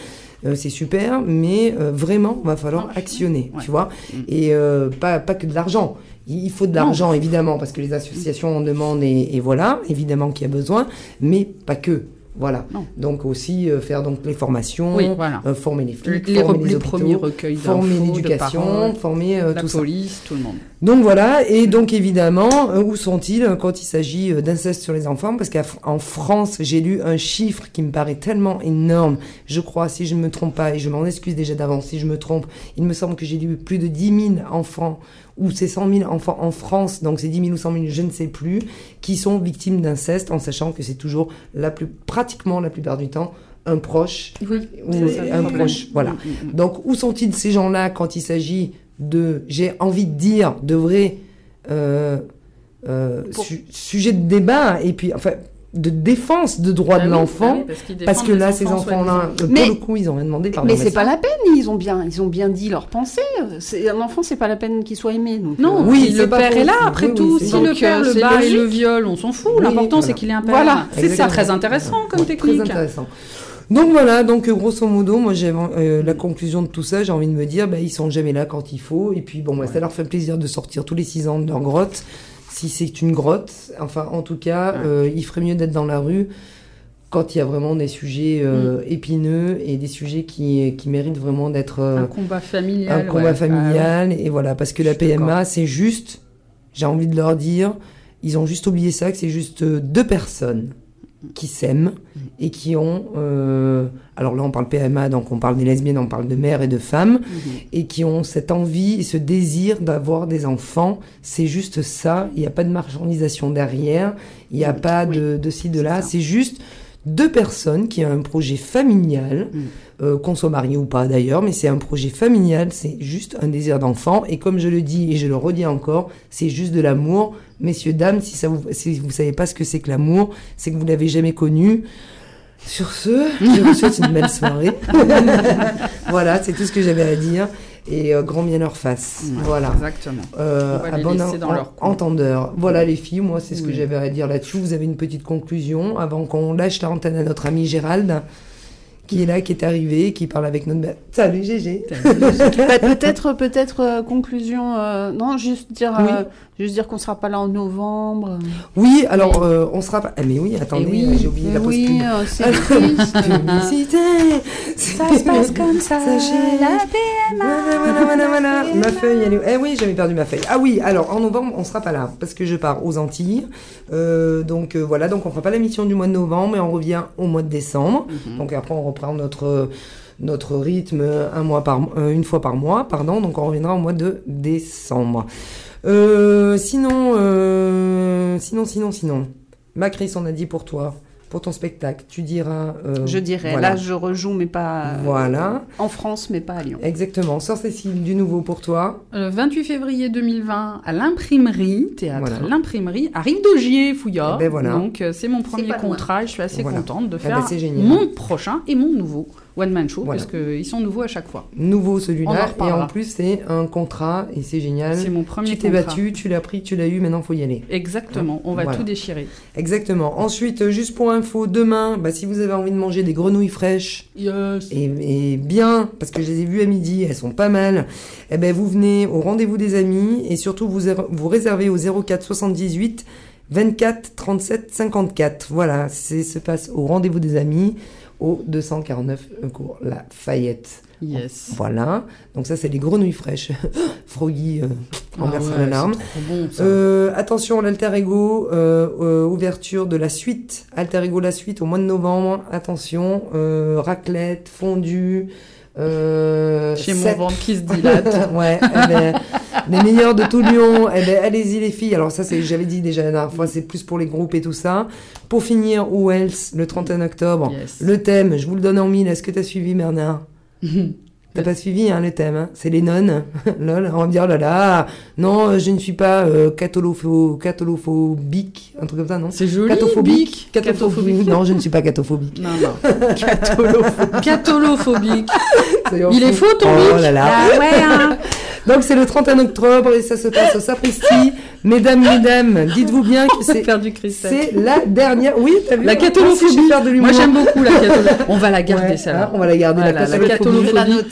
euh, c'est super, mais euh, vraiment, va falloir actionner, Ouais. tu vois, Mm. et euh, pas, pas que de l'argent. Il il faut de l'argent, évidemment, parce que les associations en demandent et, et voilà, évidemment qu'il y a besoin, mais pas que. Voilà. Non. Donc aussi euh, faire donc les formations, Oui, voilà. euh, former les flics, Les, former les, hôpitaux, premiers recueils former l'éducation, former euh, la tout ça. police, tout le monde. Donc voilà, et donc évidemment, euh, où sont-ils quand il s'agit d'inceste sur les enfants? Parce qu'en France, j'ai lu un chiffre qui me paraît tellement énorme. Je crois, si je ne me trompe pas, et je m'en excuse déjà d'avance si je me trompe, il me semble que j'ai lu plus de 10 000 enfants, ou c'est 100 000 enfants en France, donc c'est 10 000 ou 100 000, je ne sais plus, qui sont victimes d'inceste, en sachant que c'est toujours la plus, pratiquement la plupart du temps, un proche Oui, ou un proche. Voilà. Mm, mm, mm. Donc, où sont-ils ces gens-là quand il s'agit de, j'ai envie de dire, de vrais euh, euh, Pour- su- sujets de débat et puis, enfin, de défense de droits Ah de oui, l'enfant. ah oui, parce, que là, ces enfants, enfants-là, soi-disant. euh, pour le coup, ils ont rien demandé. pardon, Mais c'est pas la peine, ils ont bien, ils ont bien dit leur pensée. C'est un enfant, c'est pas la peine qu'il soit aimé. Donc, Non, euh, Oui, le père est là après oui, tout. si le père euh, le bat et le viol, on s'en fout. Oui, L'important, voilà. c'est qu'il ait un père. Voilà, c'est ça, très intéressant comme Ouais, technique. Très intéressant. Donc voilà, donc grosso modo, moi j'ai euh, la conclusion de tout ça, j'ai envie de me dire, bah, ils sont jamais là quand il faut, et puis bon, bah, ça leur fait plaisir de sortir tous les six ans de leur grotte, si c'est une grotte. Enfin, en tout cas, Ouais. euh, il ferait mieux d'être dans la rue quand il y a vraiment des sujets euh, Mm. épineux et des sujets qui, qui méritent vraiment d'être euh, Un combat familial. un combat ouais. familial, et voilà, parce que la. PMA, c'est juste, j'ai envie de leur dire, ils ont juste oublié ça, que c'est juste deux personnes qui s'aiment et qui ont, euh, alors là on parle PMA, donc on parle des lesbiennes, on parle de mères et de femmes, Mhm. et qui ont cette envie et ce désir d'avoir des enfants. C'est juste ça. Il n'y a pas de marchandisation derrière. Il n'y a Mm, pas de, de ci, de là. C'est juste deux personnes qui ont un projet familial, Mm. Euh, qu'on soit marié ou pas d'ailleurs, mais c'est un projet familial. C'est juste un désir d'enfant. Et comme je le dis et je le redis encore, c'est juste de l'amour. Messieurs, dames, si, ça vous, si vous savez pas ce que c'est que l'amour, c'est que vous l'avez jamais connu. Sur ce, je vous souhaite une belle soirée. voilà, c'est tout ce que j'avais à dire. Et euh, grand bien leur face. Ouais, Voilà. Exactement. Euh, On va à les bon laisser dans en- leur coin. entendeur. Voilà les filles, moi c'est ce que j'avais à dire là-dessus. Vous avez une petite conclusion avant qu'on lâche la antenne à notre ami Gérald, qui est là, qui est arrivé, qui parle avec notre... Salut Gégé Bah, peut-être, peut-être euh, conclusion. euh, non, juste dire, Oui. euh, juste dire qu'on sera pas là en novembre. Oui, alors euh, on sera pas... Ah, mais oui, attendez, Eh oui, j'ai oublié Mais la pause oui, c'est triste. Ça se passe comme ça. La Voilà, voilà, voilà, voilà. Ma feuille, elle est... Eh oui, j'avais perdu ma feuille. Ah oui, alors en novembre, on sera pas là, parce que je pars aux Antilles. Donc voilà, donc on fera pas la mission du mois de novembre, mais on revient au mois de décembre. Mhm. Donc après, on reprend notre notre rythme un mois par euh, une fois par mois, pardon. Donc on reviendra au mois de décembre. Euh, sinon, euh, sinon, sinon, sinon. Macris, on a dit pour toi, pour ton spectacle, tu diras. euh, Je dirais. voilà. Là, je rejoue, mais pas. Voilà, En France, mais pas à Lyon. exactement. Sœur Cécile, du nouveau pour toi. Le 28 février 2020, à l'imprimerie, théâtre Voilà. l'imprimerie, à Rive d'Augier, Fouillard. Eh ben voilà. Donc euh, c'est mon premier loin. contrat et je suis assez Voilà. contente de Eh ben, faire mon prochain et mon nouveau one man show Voilà. parce qu'ils sont nouveaux à chaque fois. Nouveau celui-là. Et en plus, c'est un contrat et c'est génial. C'est mon premier Tu t'es battu, tu l'as pris, tu l'as eu, maintenant faut y aller. Exactement, on va Voilà. tout déchirer. Exactement. Ensuite, juste pour info, demain, bah, si vous avez envie de manger des grenouilles fraîches, Yes. et, et bien, parce que je les ai vues à midi, elles sont pas mal, eh ben, vous venez au rendez-vous des amis et surtout vous, er- vous réservez au 04 78 24 37 54. Voilà, c'est se passe au rendez-vous des amis au 249 cours La Fayette. Yes. Voilà, donc ça c'est les grenouilles fraîches. Froggy euh, en Ah ouais, l'alarme. bon. Euh, attention, l'alter ego, euh, euh, ouverture de la suite, alter ego la suite au mois de novembre. Attention, raclette, fondue. Euh, Chez mon ventre qui se dilate. ouais, eh ben, les meilleurs de tout Lyon. Eh ben, allez-y les filles. Alors ça, c'est, j'avais dit déjà la dernière fois, c'est plus pour les groupes et tout ça. Pour finir, Wells, le 31 octobre? Yes. Le thème, je vous le donne en mille. Est-ce que t'as suivi Bernard? T'as pas suivi hein, le thème, hein c'est les nonnes. Lol, on va me dire, oh là là, non, euh, je ne suis pas euh, catholopho- catholophobique, un truc comme ça, non? C'est joli. Catophobique? Catophobique. Non, je ne suis pas catophobique. Non, non. Catolophobique. Catolophobique. Soyons Il est faux ton Oh là là. Ah ouais, hein. Donc c'est le 31 octobre et ça se passe au Sapristi. Mesdames, mesdames, dites-vous bien que c'est faire du cristal. c'est la dernière. Oui, t'as vu La l'humour. Moi j'aime beaucoup la catolophobie. On va la garder Ouais, celle-là. hein, on va la garder Voilà, la la.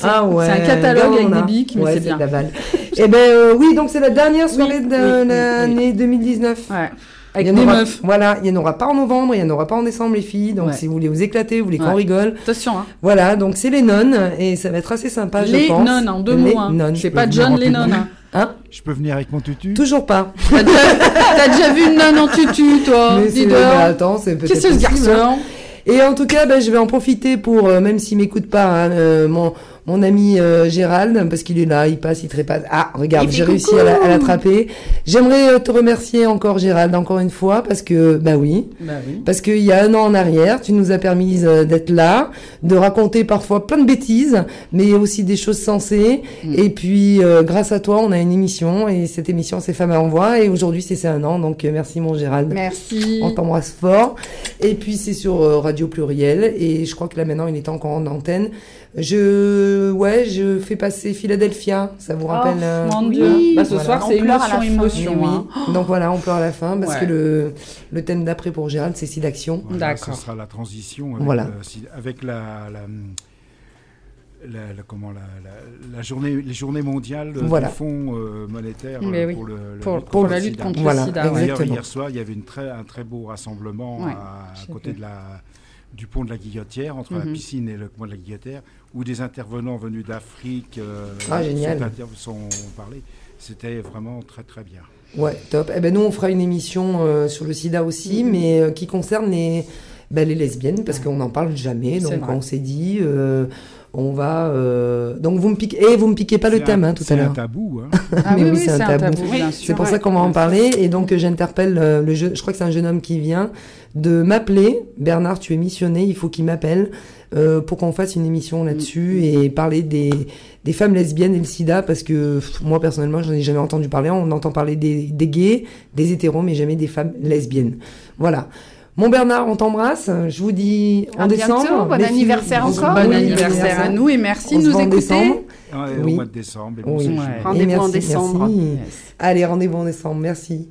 Ah ouais. C'est un catalogue avec des bics, mais Ouais, c'est bien. balle. Eh ben euh, oui, donc c'est la dernière soirée Oui, de oui, oui, l'année 2019. Ouais. Il y Avec en des aura- meufs. Voilà, il n'y en aura pas en novembre, il n'y en aura pas en décembre, les filles. Donc Ouais. si vous voulez vous éclater, vous voulez qu'on Ouais. rigole. Attention, hein. Voilà, donc c'est les nonnes et ça va être assez sympa, je Les pense. nonnes en deux Les mots. Hein. nonnes. C'est pas John Lennon. tutu Hein. Hein Je peux venir avec mon tutu? Toujours pas. T'as déjà, vu une nonne en tutu, toi Mais c'est- bah, attends, c'est peut-être Qu'est-ce que ce possible, hein. garçon Et en tout cas, ben, je vais en profiter pour, euh, même s'il m'écoute pas, hein, euh, mon, mon ami euh, Gérald, parce qu'il est là, il passe, il trépasse. Ah, regarde, j'ai réussi à l'attraper. J'aimerais euh, te remercier encore, Gérald, encore une fois, parce que, bah oui, Bah oui. parce qu'il y a un an en arrière, tu nous as permis euh, d'être là, de raconter parfois plein de bêtises, mais aussi des choses sensées. Mm. Et puis, euh, grâce à toi, on a une émission, et cette émission, c'est Femmes à Envoi, et aujourd'hui, c'est un an, donc merci mon Gérald. Merci. On t'embrasse fort. Et puis c'est sur euh, Radio Pluriel. Et je crois que là maintenant il est encore en antenne. Je, ouais, je fais passer Philadelphia. Ça vous rappelle Oh, euh, mon oui. Dieu. Bah, ce Voilà. soir, On c'est émotion, émotion. Oui, hein. oui. Donc voilà, on pleure à la fin parce Ouais. que le, le thème d'après pour Gérald, c'est Sidaction. Voilà, D'accord. Ce sera la transition avec, Voilà. euh, si- avec la, la, la- la- comment, la, la- la journée, les journées mondiales Voilà. du fonds euh, monétaire euh, oui. pour, le, le- Pour, la lutte contre Voilà, le sida. D'ailleurs, Exactement. hier soir, il y avait une très, un très beau rassemblement Ouais. à, côté de la, du pont de la Guillotière, entre la Mhm. piscine et le pont de la Guillotière, où des intervenants venus d'Afrique euh, Ah, génial. sont, inter- sont parlés. C'était vraiment très très bien. Ouais, top. Eh ben nous on fera une émission euh, sur le SIDA aussi, Mhm. mais euh, qui concerne les, ben, les lesbiennes parce qu'on n'en parle jamais. Donc vrai. on s'est dit, euh, on va. euh, Donc vous me piquez, et vous me piquez pas le thème un- hein, tout à C'est un l'heure. tabou. Hein. Ah Mais oui, oui, oui, c'est un tabou. C'est pour ça qu'on va en parler. Et donc, j'interpelle euh, le jeu, je crois que c'est un jeune homme qui vient, de m'appeler. Bernard, tu es missionné, il faut qu'il m'appelle euh, pour qu'on fasse une émission là-dessus et parler des, des femmes lesbiennes et le sida parce que pff, moi, personnellement, j'en ai jamais entendu parler. On entend parler des, des gays, des hétéros, mais jamais des femmes lesbiennes. Voilà. Mon Bernard, on t'embrasse. Je vous dis en À bientôt. décembre. Bon filles. anniversaire encore. Bon Oui, anniversaire à nous et merci On de nous écouter. Oui. Au mois de décembre. Oui. Rendez-vous en décembre. merci. Yes. Allez, rendez-vous en décembre. Merci.